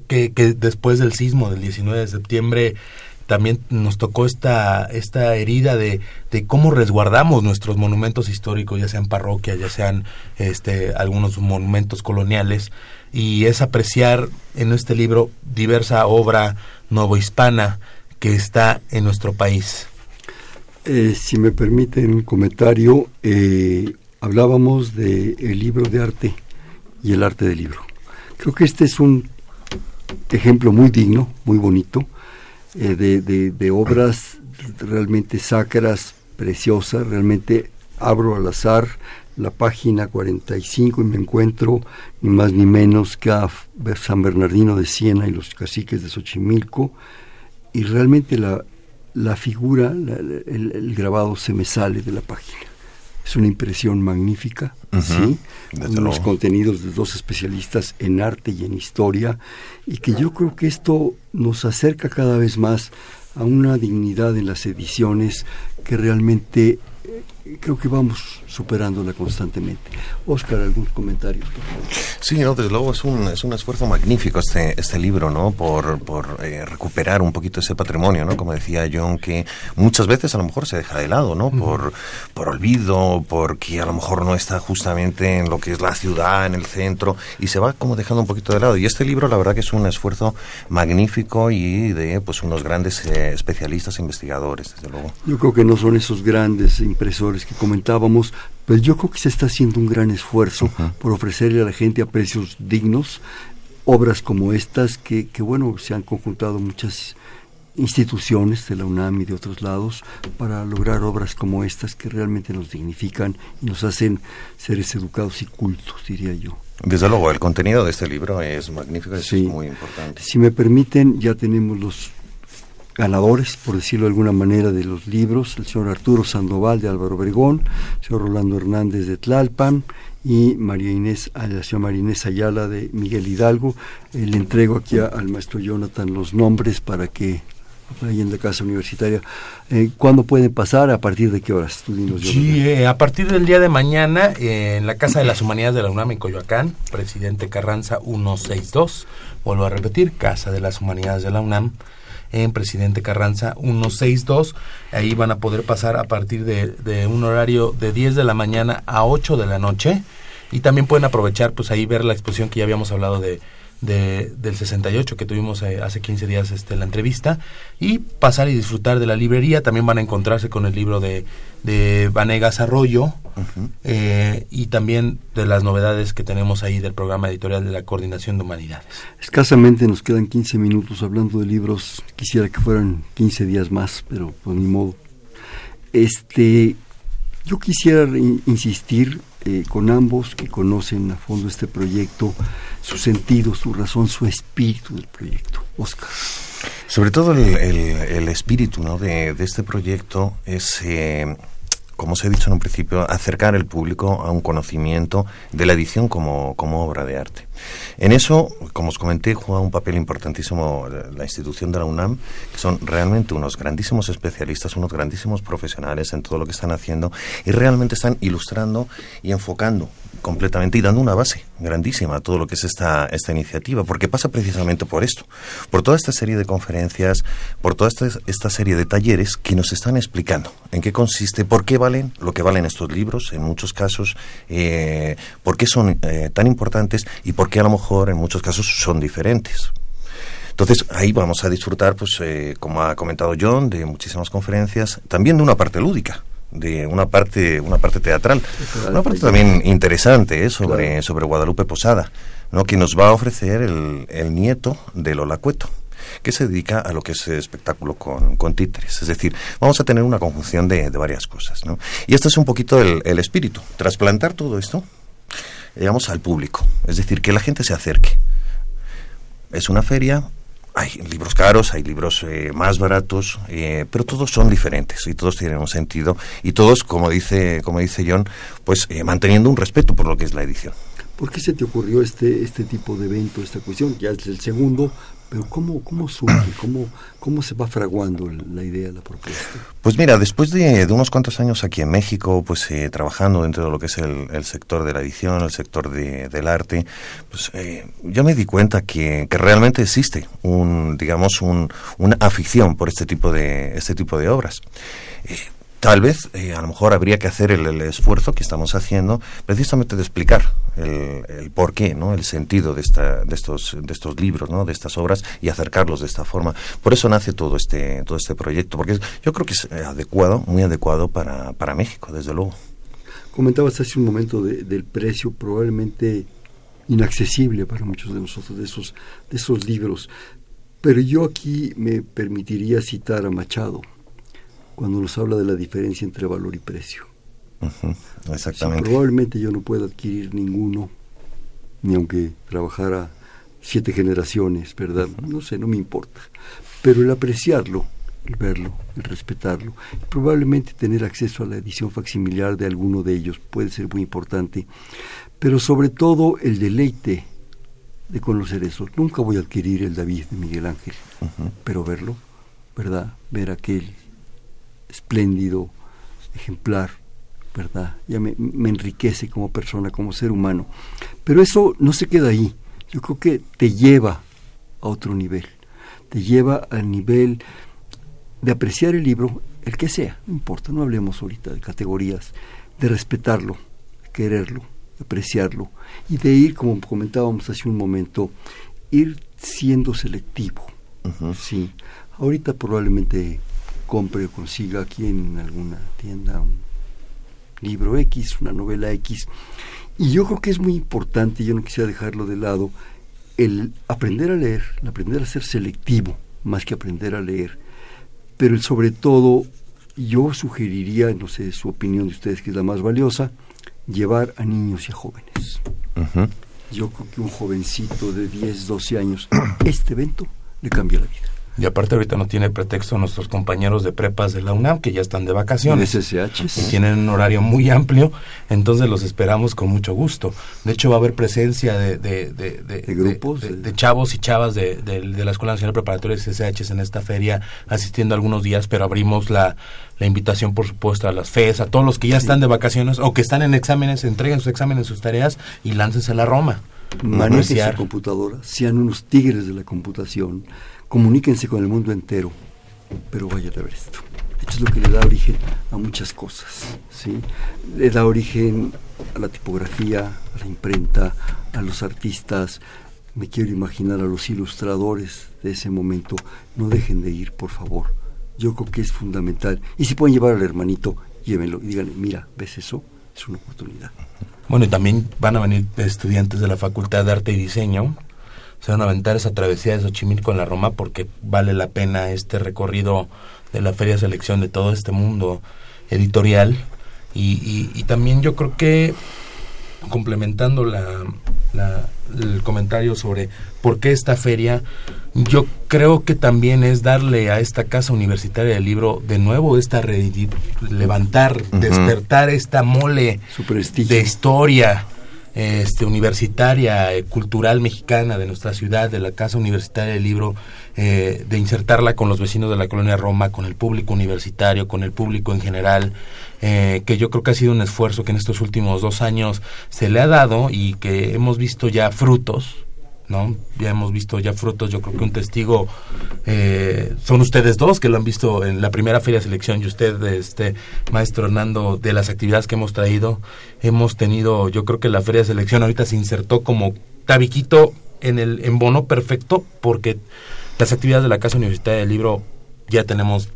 que, que después del sismo del 19 de septiembre también nos tocó esta, esta herida de, de, cómo resguardamos nuestros monumentos históricos, ya sean parroquias, ya sean este, algunos monumentos coloniales, y es apreciar en este libro diversa obra novohispana que está en nuestro país.
Eh, si me permiten un comentario, eh, hablábamos del el libro de arte y el arte del libro. Creo que este es un ejemplo muy digno, muy bonito, eh, de, obras realmente sacras, preciosas, realmente abro al azar la página 45 y me encuentro ni más ni menos que a San Bernardino de Siena y los caciques de Xochimilco y realmente la, la figura, el, grabado se me sale de la página. Es una impresión magnífica, ¿sí? Los contenidos de dos especialistas en arte y en historia y que yo creo que esto nos acerca cada vez más a una dignidad en las ediciones que realmente creo que vamos superándola constantemente. Oscar, algún comentario?
Sí, no, desde luego es un, es un esfuerzo magnífico este, este libro, ¿no? Por, por eh, recuperar un poquito ese patrimonio, ¿no? Como decía John, que muchas veces a lo mejor se deja de lado, ¿no? Por, por olvido, porque a lo mejor no está justamente en lo que es la ciudad, en el centro, y se va como dejando un poquito de lado. Y este libro, la verdad que es un esfuerzo magnífico y de pues unos grandes eh, especialistas e investigadores, desde luego.
Yo creo que no son esos grandes impresores que comentábamos, pues yo creo que se está haciendo un gran esfuerzo por ofrecerle a la gente a precios dignos obras como estas que, que, bueno, se han conjuntado muchas instituciones de la UNAM y de otros lados para lograr obras como estas que realmente nos dignifican y nos hacen seres educados y cultos, diría yo.
Desde luego, el contenido de este libro es magnífico, es muy importante.
Si me permiten, ya tenemos los ganadores, por decirlo de alguna manera, de los libros, el señor Arturo Sandoval de Álvaro Obregón, el señor Rolando Hernández de Tlalpan y María Inés, la señora María Inés Ayala de Miguel Hidalgo. Eh, le entrego aquí al maestro Jonathan los nombres para que ahí en la casa universitaria. Eh, ¿Cuándo pueden pasar? ¿A partir de qué horas?
sí, eh, a partir del día de mañana en la Casa de las Humanidades de la UNAM en Coyoacán, Presidente Carranza 162. Vuelvo a repetir, Casa de las Humanidades de la UNAM en Presidente Carranza 162. Ahí van a poder pasar a partir de, un horario de 10 de la mañana a 8 de la noche. Y también pueden aprovechar, pues ahí ver la exposición que ya habíamos hablado de, de, del 68 que tuvimos eh, hace 15 días este, la entrevista y pasar y disfrutar de la librería. También van a encontrarse con el libro de, de Vanegas Arroyo eh, y también de las novedades que tenemos ahí del programa editorial de la Coordinación de Humanidades.
Escasamente nos quedan 15 minutos hablando de libros. Quisiera que fueran 15 días más, pero pues ni modo. Este, Yo quisiera insistir eh, con ambos que conocen a fondo este proyecto, su sentido, su razón, su espíritu del proyecto. Oscar.
Sobre todo el, espíritu ¿no? de, este proyecto es... Eh, como os he dicho en un principio, acercar el público a un conocimiento de la edición como, como obra de arte. En eso, como os comenté, juega un papel importantísimo la institución de la UNAM, que son realmente unos grandísimos especialistas, unos grandísimos profesionales en todo lo que están haciendo y realmente están ilustrando y enfocando completamente y dando una base grandísima a todo lo que es esta, esta iniciativa, porque pasa precisamente por esto, por toda esta serie de conferencias, por toda esta, esta serie de talleres que nos están explicando en qué consiste, por qué valen lo que valen estos libros, en muchos casos, eh, por qué son eh, tan importantes y por qué a lo mejor en muchos casos son diferentes. Entonces ahí vamos a disfrutar, pues eh, como ha comentado John, de muchísimas conferencias, también de una parte lúdica de una parte una parte teatral una parte también interesante ¿eh? sobre sobre Guadalupe Posada no que nos va a ofrecer el, el nieto de Lola Cueto que se dedica a lo que es espectáculo con, con títeres. Es decir, vamos a tener una conjunción de, de varias cosas. ¿no? Y este es un poquito el, el espíritu, trasplantar todo esto, digamos, al público. Es decir, que la gente se acerque. Es una feria, hay libros caros, hay libros eh, más baratos, eh, pero todos son diferentes y todos tienen un sentido y todos, como dice, como dice John, pues eh, manteniendo un respeto por lo que es la edición.
¿Por qué se te ocurrió este, este tipo de evento, esta cuestión? Ya es el segundo, pero ¿cómo, cómo surge? ¿Cómo, ¿Cómo se va fraguando la idea, la propuesta?
Pues mira, después de, unos cuantos años aquí en México, pues eh, trabajando dentro de lo que es el, sector de la edición, el sector del arte, pues eh, yo me di cuenta que, que realmente existe un, digamos, un, una afición por este tipo de, este tipo de obras. Eh, tal vez eh, a lo mejor habría que hacer el, esfuerzo que estamos haciendo precisamente de explicar el, el porqué, ¿no? el sentido de, esta, de, estos, de estos libros, ¿no? de estas obras y acercarlos de esta forma. Por eso nace todo este, todo este proyecto, porque yo creo que es adecuado, muy adecuado para, para México, desde luego.
Comentabas hace un momento del precio probablemente inaccesible para muchos de nosotros de esos, de esos libros, pero yo aquí me permitiría citar a Machado cuando nos habla de la diferencia entre valor y precio.
exactamente.
probablemente yo no pueda adquirir ninguno, ni aunque trabajara siete generaciones, ¿verdad? No sé, no me importa. Pero el apreciarlo, el verlo, el respetarlo, probablemente tener acceso a la edición facsimilar de alguno de ellos puede ser muy importante. Pero sobre todo el deleite de conocer eso. Nunca voy a adquirir el David de Miguel Ángel, pero verlo, ¿verdad? Ver aquel espléndido, ejemplar, ¿verdad? Ya me, enriquece como persona, como ser humano. Pero eso no se queda ahí. Yo creo que te lleva a otro nivel. Te lleva al nivel de apreciar el libro, el que sea, no importa, no hablemos ahorita de categorías, de respetarlo, de quererlo, de apreciarlo y de ir, como comentábamos hace un momento, ir siendo selectivo. Sí, ahorita probablemente compre o consiga aquí en alguna tienda un libro X, una novela X. Y yo creo que es muy importante, yo no quisiera dejarlo de lado, el aprender a leer, el aprender a ser selectivo, más que aprender a leer. Pero el sobre todo, yo sugeriría, no sé su opinión de ustedes, que es la más valiosa, llevar a niños y a jóvenes. Yo creo que un jovencito de 10, 12 años, este evento le cambia la vida.
Y aparte ahorita no tiene pretexto nuestros compañeros de prepas de la UNAM, que ya están de vacaciones.
SSH.
Y tienen un horario muy amplio, entonces los esperamos con mucho gusto. De hecho va a haber presencia de, de, de,
grupos,
de, chavos y chavas de, la Escuela Nacional Preparatoria de SSH en esta feria, asistiendo algunos días, pero abrimos la, la invitación, por supuesto, a las FES, a todos los que ya están de vacaciones o que están en exámenes, entreguen sus exámenes, sus tareas y láncense a la Roma.
Manejen su computadora, sean unos tigres de la computación comuníquense con el mundo entero, pero vaya a ver esto. Esto es lo que le da origen a muchas cosas, ¿sí? Le da origen a la tipografía, a la imprenta, a los artistas. Me quiero imaginar a los ilustradores de ese momento. No dejen de ir, por favor. Yo creo que es fundamental. Y si pueden llevar al hermanito, llévenlo y díganle, mira, ¿ves eso? Es una oportunidad.
Bueno, y también van a venir estudiantes de la Facultad de Arte y Diseño se van a aventar esa travesía de Xochimilco en la Roma porque vale la pena este recorrido de la Feria Selección de todo este mundo editorial. Y, también yo creo que, complementando la, el comentario sobre por qué esta feria, yo creo que también es darle a esta casa universitaria del libro de nuevo esta levantar, despertar esta mole de historia este, universitaria, eh, cultural mexicana de nuestra ciudad, de la Casa Universitaria del Libro, eh, de insertarla con los vecinos de la colonia Roma, con el público universitario, con el público en general, eh, que yo creo que ha sido un esfuerzo que en estos últimos dos años se le ha dado y que hemos visto ya frutos, ¿no? Ya hemos visto ya frutos, yo creo que un testigo eh, son ustedes dos que lo han visto en la primera feria de selección y usted, este maestro Hernando, de las actividades que hemos traído, hemos tenido, yo creo que la feria de selección ahorita se insertó como tabiquito en el en bono perfecto porque las actividades de la Casa Universitaria del Libro ya tenemos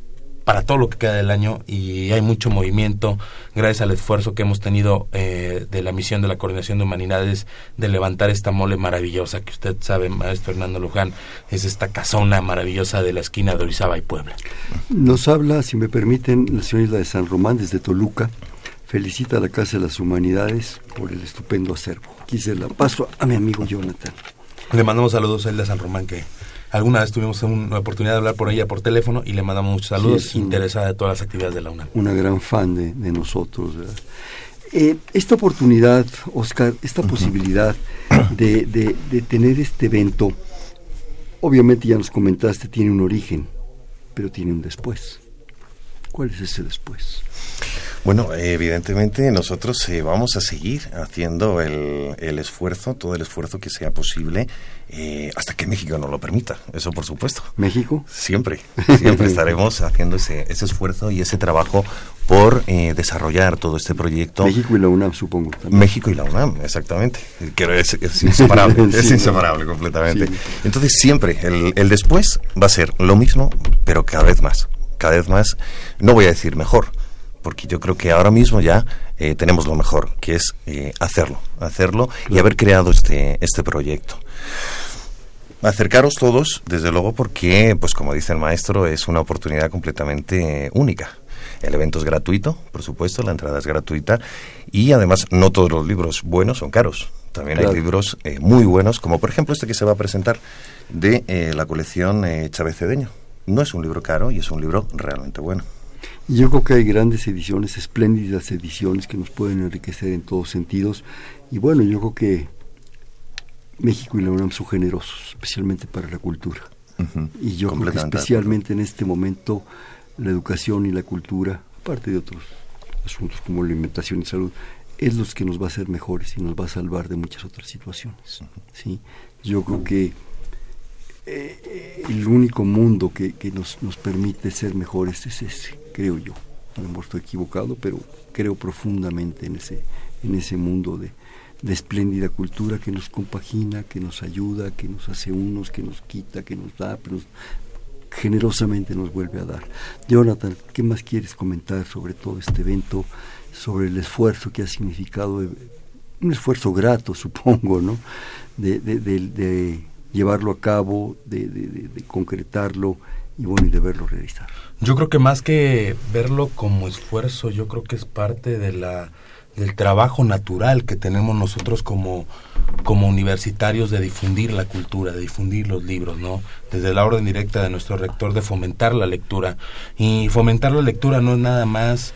para todo lo que queda del año y hay mucho movimiento gracias al esfuerzo que hemos tenido eh, de la misión de la Coordinación de Humanidades de levantar esta mole maravillosa que usted sabe, maestro Fernando Luján, es esta casona maravillosa de la esquina de Orizaba y Puebla.
Nos habla, si me permiten, la señora Isla de San Román desde Toluca. Felicita a la Casa de las Humanidades por el estupendo acervo. Aquí se la paso a mi amigo Jonathan.
Le mandamos saludos a Isla de San Román que Alguna vez tuvimos una oportunidad de hablar por ella por teléfono y le mandamos muchos saludos, interesada de todas las actividades de la UNAM.
Una gran fan de, nosotros. Eh, esta oportunidad, Oscar, esta posibilidad de, de, tener este evento, obviamente ya nos comentaste, tiene un origen, pero tiene un después. ¿Cuál es ese después?
Bueno, evidentemente nosotros eh, vamos a seguir haciendo el, el, esfuerzo, todo el esfuerzo que sea posible, eh, hasta que México nos lo permita, eso por supuesto.
¿México?
Siempre, siempre estaremos haciendo ese, ese esfuerzo y ese trabajo por eh, desarrollar todo este proyecto.
México y la UNAM, supongo.
México y la UNAM, exactamente. Es, es inseparable, es inseparable completamente. Entonces siempre el, el después va a ser lo mismo, pero cada vez más. Cada vez más, no voy a decir mejor, porque yo creo que ahora mismo ya eh, tenemos lo mejor, que es eh, hacerlo, hacerlo y haber creado este, este proyecto. Acercaros todos, desde luego, porque, pues como dice el maestro, es una oportunidad completamente única. El evento es gratuito, por supuesto, la entrada es gratuita y además no todos los libros buenos son caros. También hay libros eh, muy buenos, como por ejemplo este que se va a presentar de la colección Chávez Cedeño. No es un libro caro y es un libro realmente bueno.
Yo creo que hay grandes ediciones, espléndidas ediciones que nos pueden enriquecer en todos sentidos. Y bueno, yo creo que México y la UNAM son generosos, especialmente para la cultura. Y yo creo que especialmente en este momento la educación y la cultura, aparte de otros asuntos como la alimentación y salud, es los que nos va a hacer mejores y nos va a salvar de muchas otras situaciones. ¿sí? Yo creo que eh, el único mundo que, que nos, nos permite ser mejores es ese creo yo. A lo mejor estoy equivocado, pero creo profundamente en ese, en ese mundo de, de espléndida cultura que nos compagina, que nos ayuda, que nos hace unos, que nos quita, que nos da, pero generosamente nos vuelve a dar. Jonathan, ¿qué más quieres comentar sobre todo este evento, sobre el esfuerzo que ha significado, un esfuerzo grato, supongo, ¿no? De, de, de llevarlo a cabo, de, concretarlo y bueno, y de verlo realizar.
Yo creo que más que verlo como esfuerzo, yo creo que es parte de la del trabajo natural que tenemos nosotros como, como universitarios de difundir la cultura, de difundir los libros, ¿no? Desde la orden directa de nuestro rector de fomentar la lectura. Y fomentar la lectura no es nada más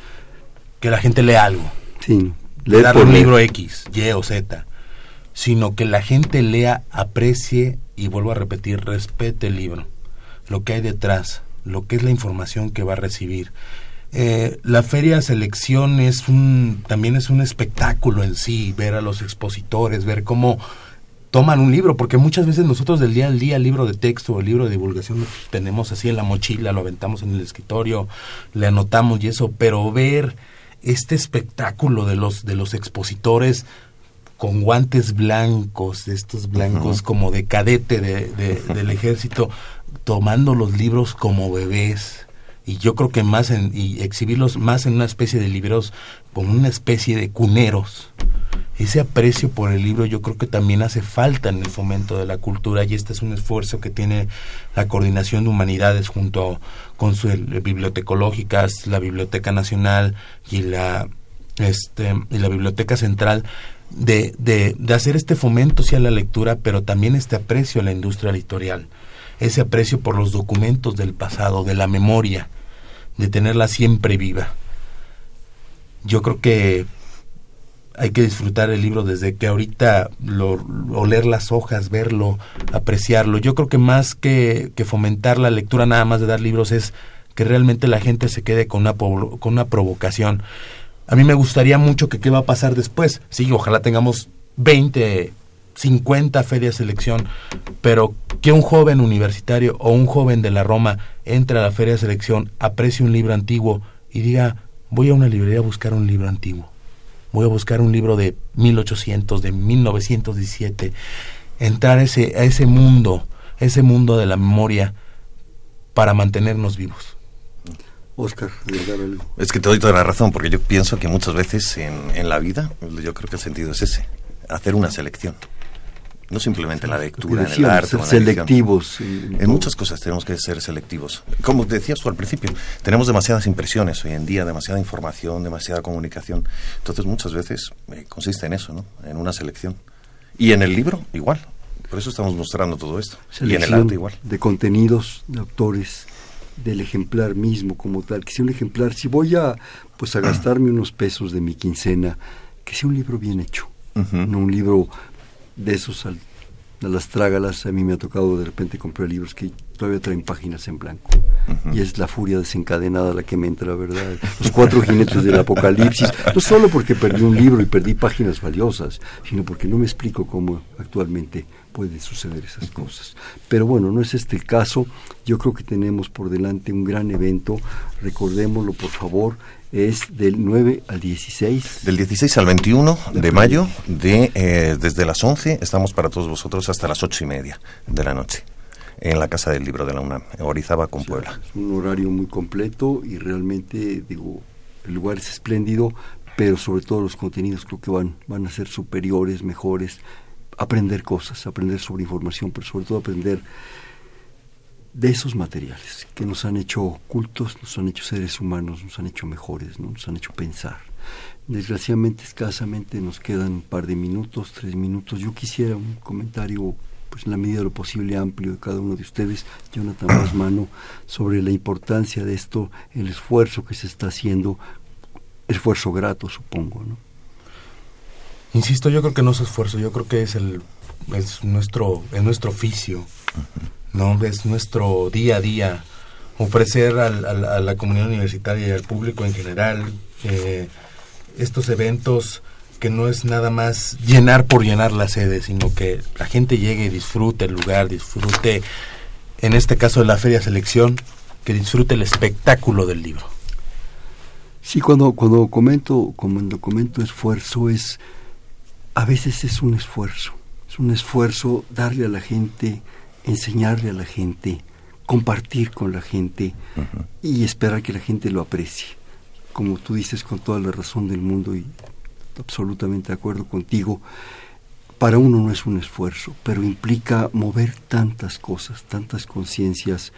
que la gente lea algo.
Sí.
Leer un libro X, Y o Z. Sino que la gente lea, aprecie y vuelvo a repetir, respete el libro. Lo que hay detrás lo que es la información que va a recibir. Eh, la feria selección es un también es un espectáculo en sí ver a los expositores ver cómo toman un libro porque muchas veces nosotros del día al día el libro de texto o el libro de divulgación lo tenemos así en la mochila lo aventamos en el escritorio le anotamos y eso pero ver este espectáculo de los de los expositores con guantes blancos, estos blancos como de cadete de, del ejército, tomando los libros como bebés. Y yo creo que más en y exhibirlos más en una especie de libros como una especie de cuneros. Ese aprecio por el libro yo creo que también hace falta en el fomento de la cultura y este es un esfuerzo que tiene la coordinación de humanidades junto con sus bibliotecológicas la biblioteca nacional y la este, y la Biblioteca Central de, de, de hacer este fomento hacia la lectura, pero también este aprecio a la industria editorial, ese aprecio por los documentos del pasado, de la memoria, de tenerla siempre viva. Yo creo que hay que disfrutar el libro desde que ahorita lo, oler las hojas, verlo, apreciarlo. Yo creo que más que, que, fomentar la lectura nada más de dar libros es que realmente la gente se quede con una, con una provocación. A mí me gustaría mucho que qué va a pasar después. Sí, ojalá tengamos 20, 50 ferias de selección, pero que un joven universitario o un joven de la Roma entre a la feria de selección, aprecie un libro antiguo y diga, voy a una librería a buscar un libro antiguo. Voy a buscar un libro de 1800, de 1917. Entrar ese, a ese mundo, ese mundo de la memoria para mantenernos vivos.
Oscar,
es que te doy toda la razón, porque yo pienso que muchas veces en, en la vida, yo creo que el sentido es ese, hacer una selección no simplemente la lectura, en el arte.
Ser selectivos.
En, muchas cosas tenemos que ser selectivos. Como decías tú al principio, tenemos demasiadas impresiones hoy en día, demasiada información, demasiada comunicación. Entonces muchas veces eh, consiste en eso, ¿no? En una selección. Y en el libro, igual. Por eso estamos mostrando todo esto. y en el arte, igual.
De contenidos, de autores, del ejemplar mismo como tal. Que sea un ejemplar, si voy a, pues a gastarme unos pesos de mi quincena, que sea un libro bien hecho. No un libro de esos al, las trágalas, a mí me ha tocado de repente comprar libros que todavía traen páginas en blanco. Y es la furia desencadenada la que me entra, ¿verdad? Los cuatro jinetes del apocalipsis, no solo porque perdí un libro y perdí páginas valiosas, sino porque no me explico cómo actualmente pueden suceder esas cosas. Pero bueno, no es este el caso. Yo creo que tenemos por delante un gran evento. Recordémoslo, por favor es del 9 al 16.
Del 16 al 21 de, mayo, de, eh, desde las 11 estamos para todos vosotros hasta las 8 y media de la noche en la Casa del Libro de la UNAM, en Orizaba con Puebla.
Es un horario muy completo y realmente, digo, el lugar es espléndido, pero sobre todo los contenidos creo que van, van a ser superiores, mejores, aprender cosas, aprender sobre información, pero sobre todo aprender de esos materiales que nos han hecho cultos, nos han hecho seres humanos, nos han hecho mejores, ¿no? nos han hecho pensar. Desgraciadamente, escasamente nos quedan un par de minutos, tres minutos. Yo quisiera un comentario, pues en la medida de lo posible amplio de cada uno de ustedes, Jonathan mano sobre la importancia de esto, el esfuerzo que se está haciendo, esfuerzo grato, supongo, ¿no?
Insisto, yo creo que no es esfuerzo, yo creo que es el es nuestro es nuestro oficio. ¿No? Es nuestro día a día ofrecer al, a la comunidad universitaria y al público en general eh, estos eventos que no es nada más llenar por llenar la sede, sino que la gente llegue y disfrute el lugar, disfrute, en este caso de la Feria Selección, que disfrute el espectáculo del libro.
Sí, cuando, cuando comento, cuando comento esfuerzo es, a veces es un esfuerzo, es un esfuerzo darle a la gente enseñarle a la gente, compartir con la gente y esperar que la gente lo aprecie. Como tú dices con toda la razón del mundo y absolutamente de acuerdo contigo, para uno no es un esfuerzo, pero implica mover tantas cosas, tantas conciencias,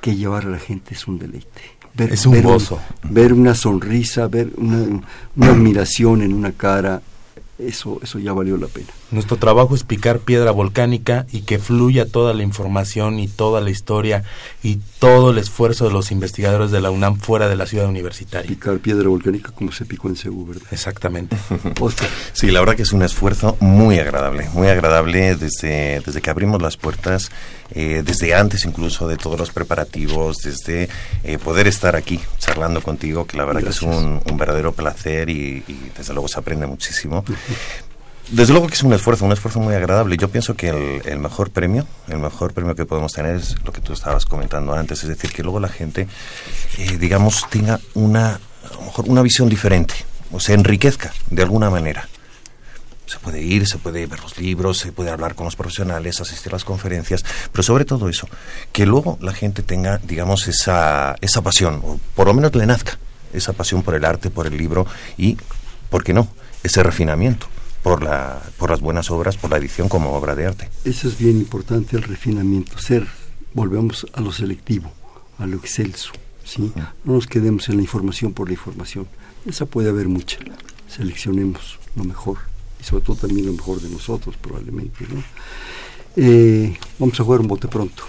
que llevar a la gente es un deleite.
es un gozo.
Ver una sonrisa, ver una, una admiración en una cara, eso, eso ya valió la pena.
Nuestro trabajo es picar piedra volcánica y que fluya toda la información y toda la historia y todo el esfuerzo de los investigadores de la UNAM fuera de la ciudad universitaria.
Picar piedra volcánica como se picó en Cebu, ¿verdad?
Exactamente.
Sí, la verdad que es un esfuerzo muy agradable, muy agradable desde, desde que abrimos las puertas, eh, desde antes incluso de todos los preparativos, desde eh, poder estar aquí charlando contigo, que la verdad que es un, verdadero placer y, y desde luego se aprende muchísimo. Desde luego que es un esfuerzo, un esfuerzo muy agradable. Yo pienso que el, mejor premio, el mejor premio que podemos tener es lo que tú estabas comentando antes, es decir, que luego la gente, eh, digamos, tenga una, a lo mejor una visión diferente, o se enriquezca de alguna manera. Se puede ir, se puede ver los libros, se puede hablar con los profesionales, asistir a las conferencias, pero sobre todo eso, que luego la gente tenga, digamos, esa, esa pasión, o por lo menos le nazca esa pasión por el arte, por el libro y, ¿por qué no?, ese refinamiento por, la, por las buenas obras, por la edición como obra de arte.
Eso es bien importante, el refinamiento, ser, volvemos a lo selectivo, a lo excelso, ¿sí? No nos quedemos en la información por la información. Esa puede haber mucha. Seleccionemos lo mejor y sobre todo también lo mejor de nosotros probablemente. ¿no? Eh, vamos a jugar un bote pronto.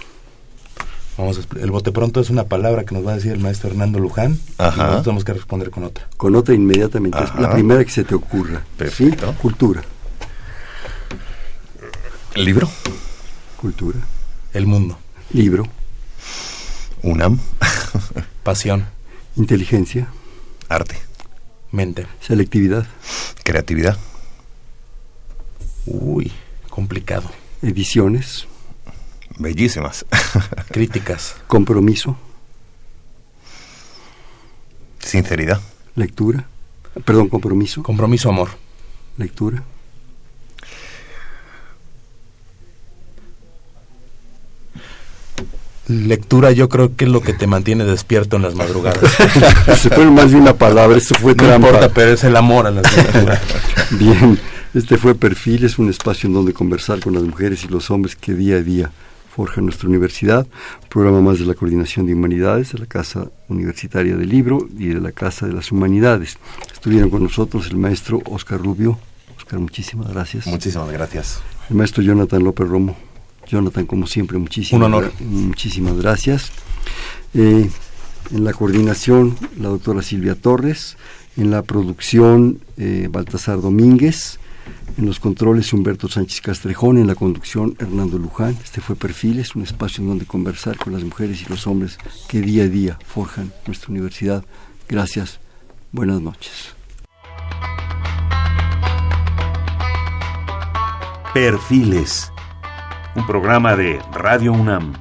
Vamos el bote pronto es una palabra que nos va a decir el maestro Hernando Luján Ajá. y nosotros tenemos que responder con otra.
Con otra inmediatamente, la primera que se te ocurra.
Perfecto.
Cultura.
Libro.
Cultura.
El mundo.
Libro.
UNAM.
Pasión.
Inteligencia.
Arte.
Mente.
Selectividad.
Creatividad.
Uy, complicado.
Ediciones.
Bellísimas.
Críticas.
Compromiso.
Sinceridad.
Lectura. Perdón, compromiso.
Compromiso, amor.
Lectura.
Lectura yo creo que es lo que te mantiene despierto en las madrugadas.
Se fue más de una palabra, esto fue
no importa, pero es el amor a las lecturas.
Bien, este fue Perfil, es un espacio en donde conversar con las mujeres y los hombres que día a día forjan nuestra universidad, programa más de la Coordinación de Humanidades, de la Casa Universitaria del Libro y de la Casa de las Humanidades. Estuvieron con nosotros el maestro Oscar Rubio. Oscar, muchísimas gracias.
Muchísimas gracias.
El maestro Jonathan López Romo. Jonathan, como siempre, muchísimas,
Un honor.
muchísimas gracias. Eh, en la coordinación, la doctora Silvia Torres. En la producción, eh, Baltasar Domínguez. En los controles, Humberto Sánchez Castrejón. En la conducción, Hernando Luján. Este fue Perfiles, un espacio en donde conversar con las mujeres y los hombres que día a día forjan nuestra universidad. Gracias. Buenas noches.
Perfiles un programa de Radio UNAM.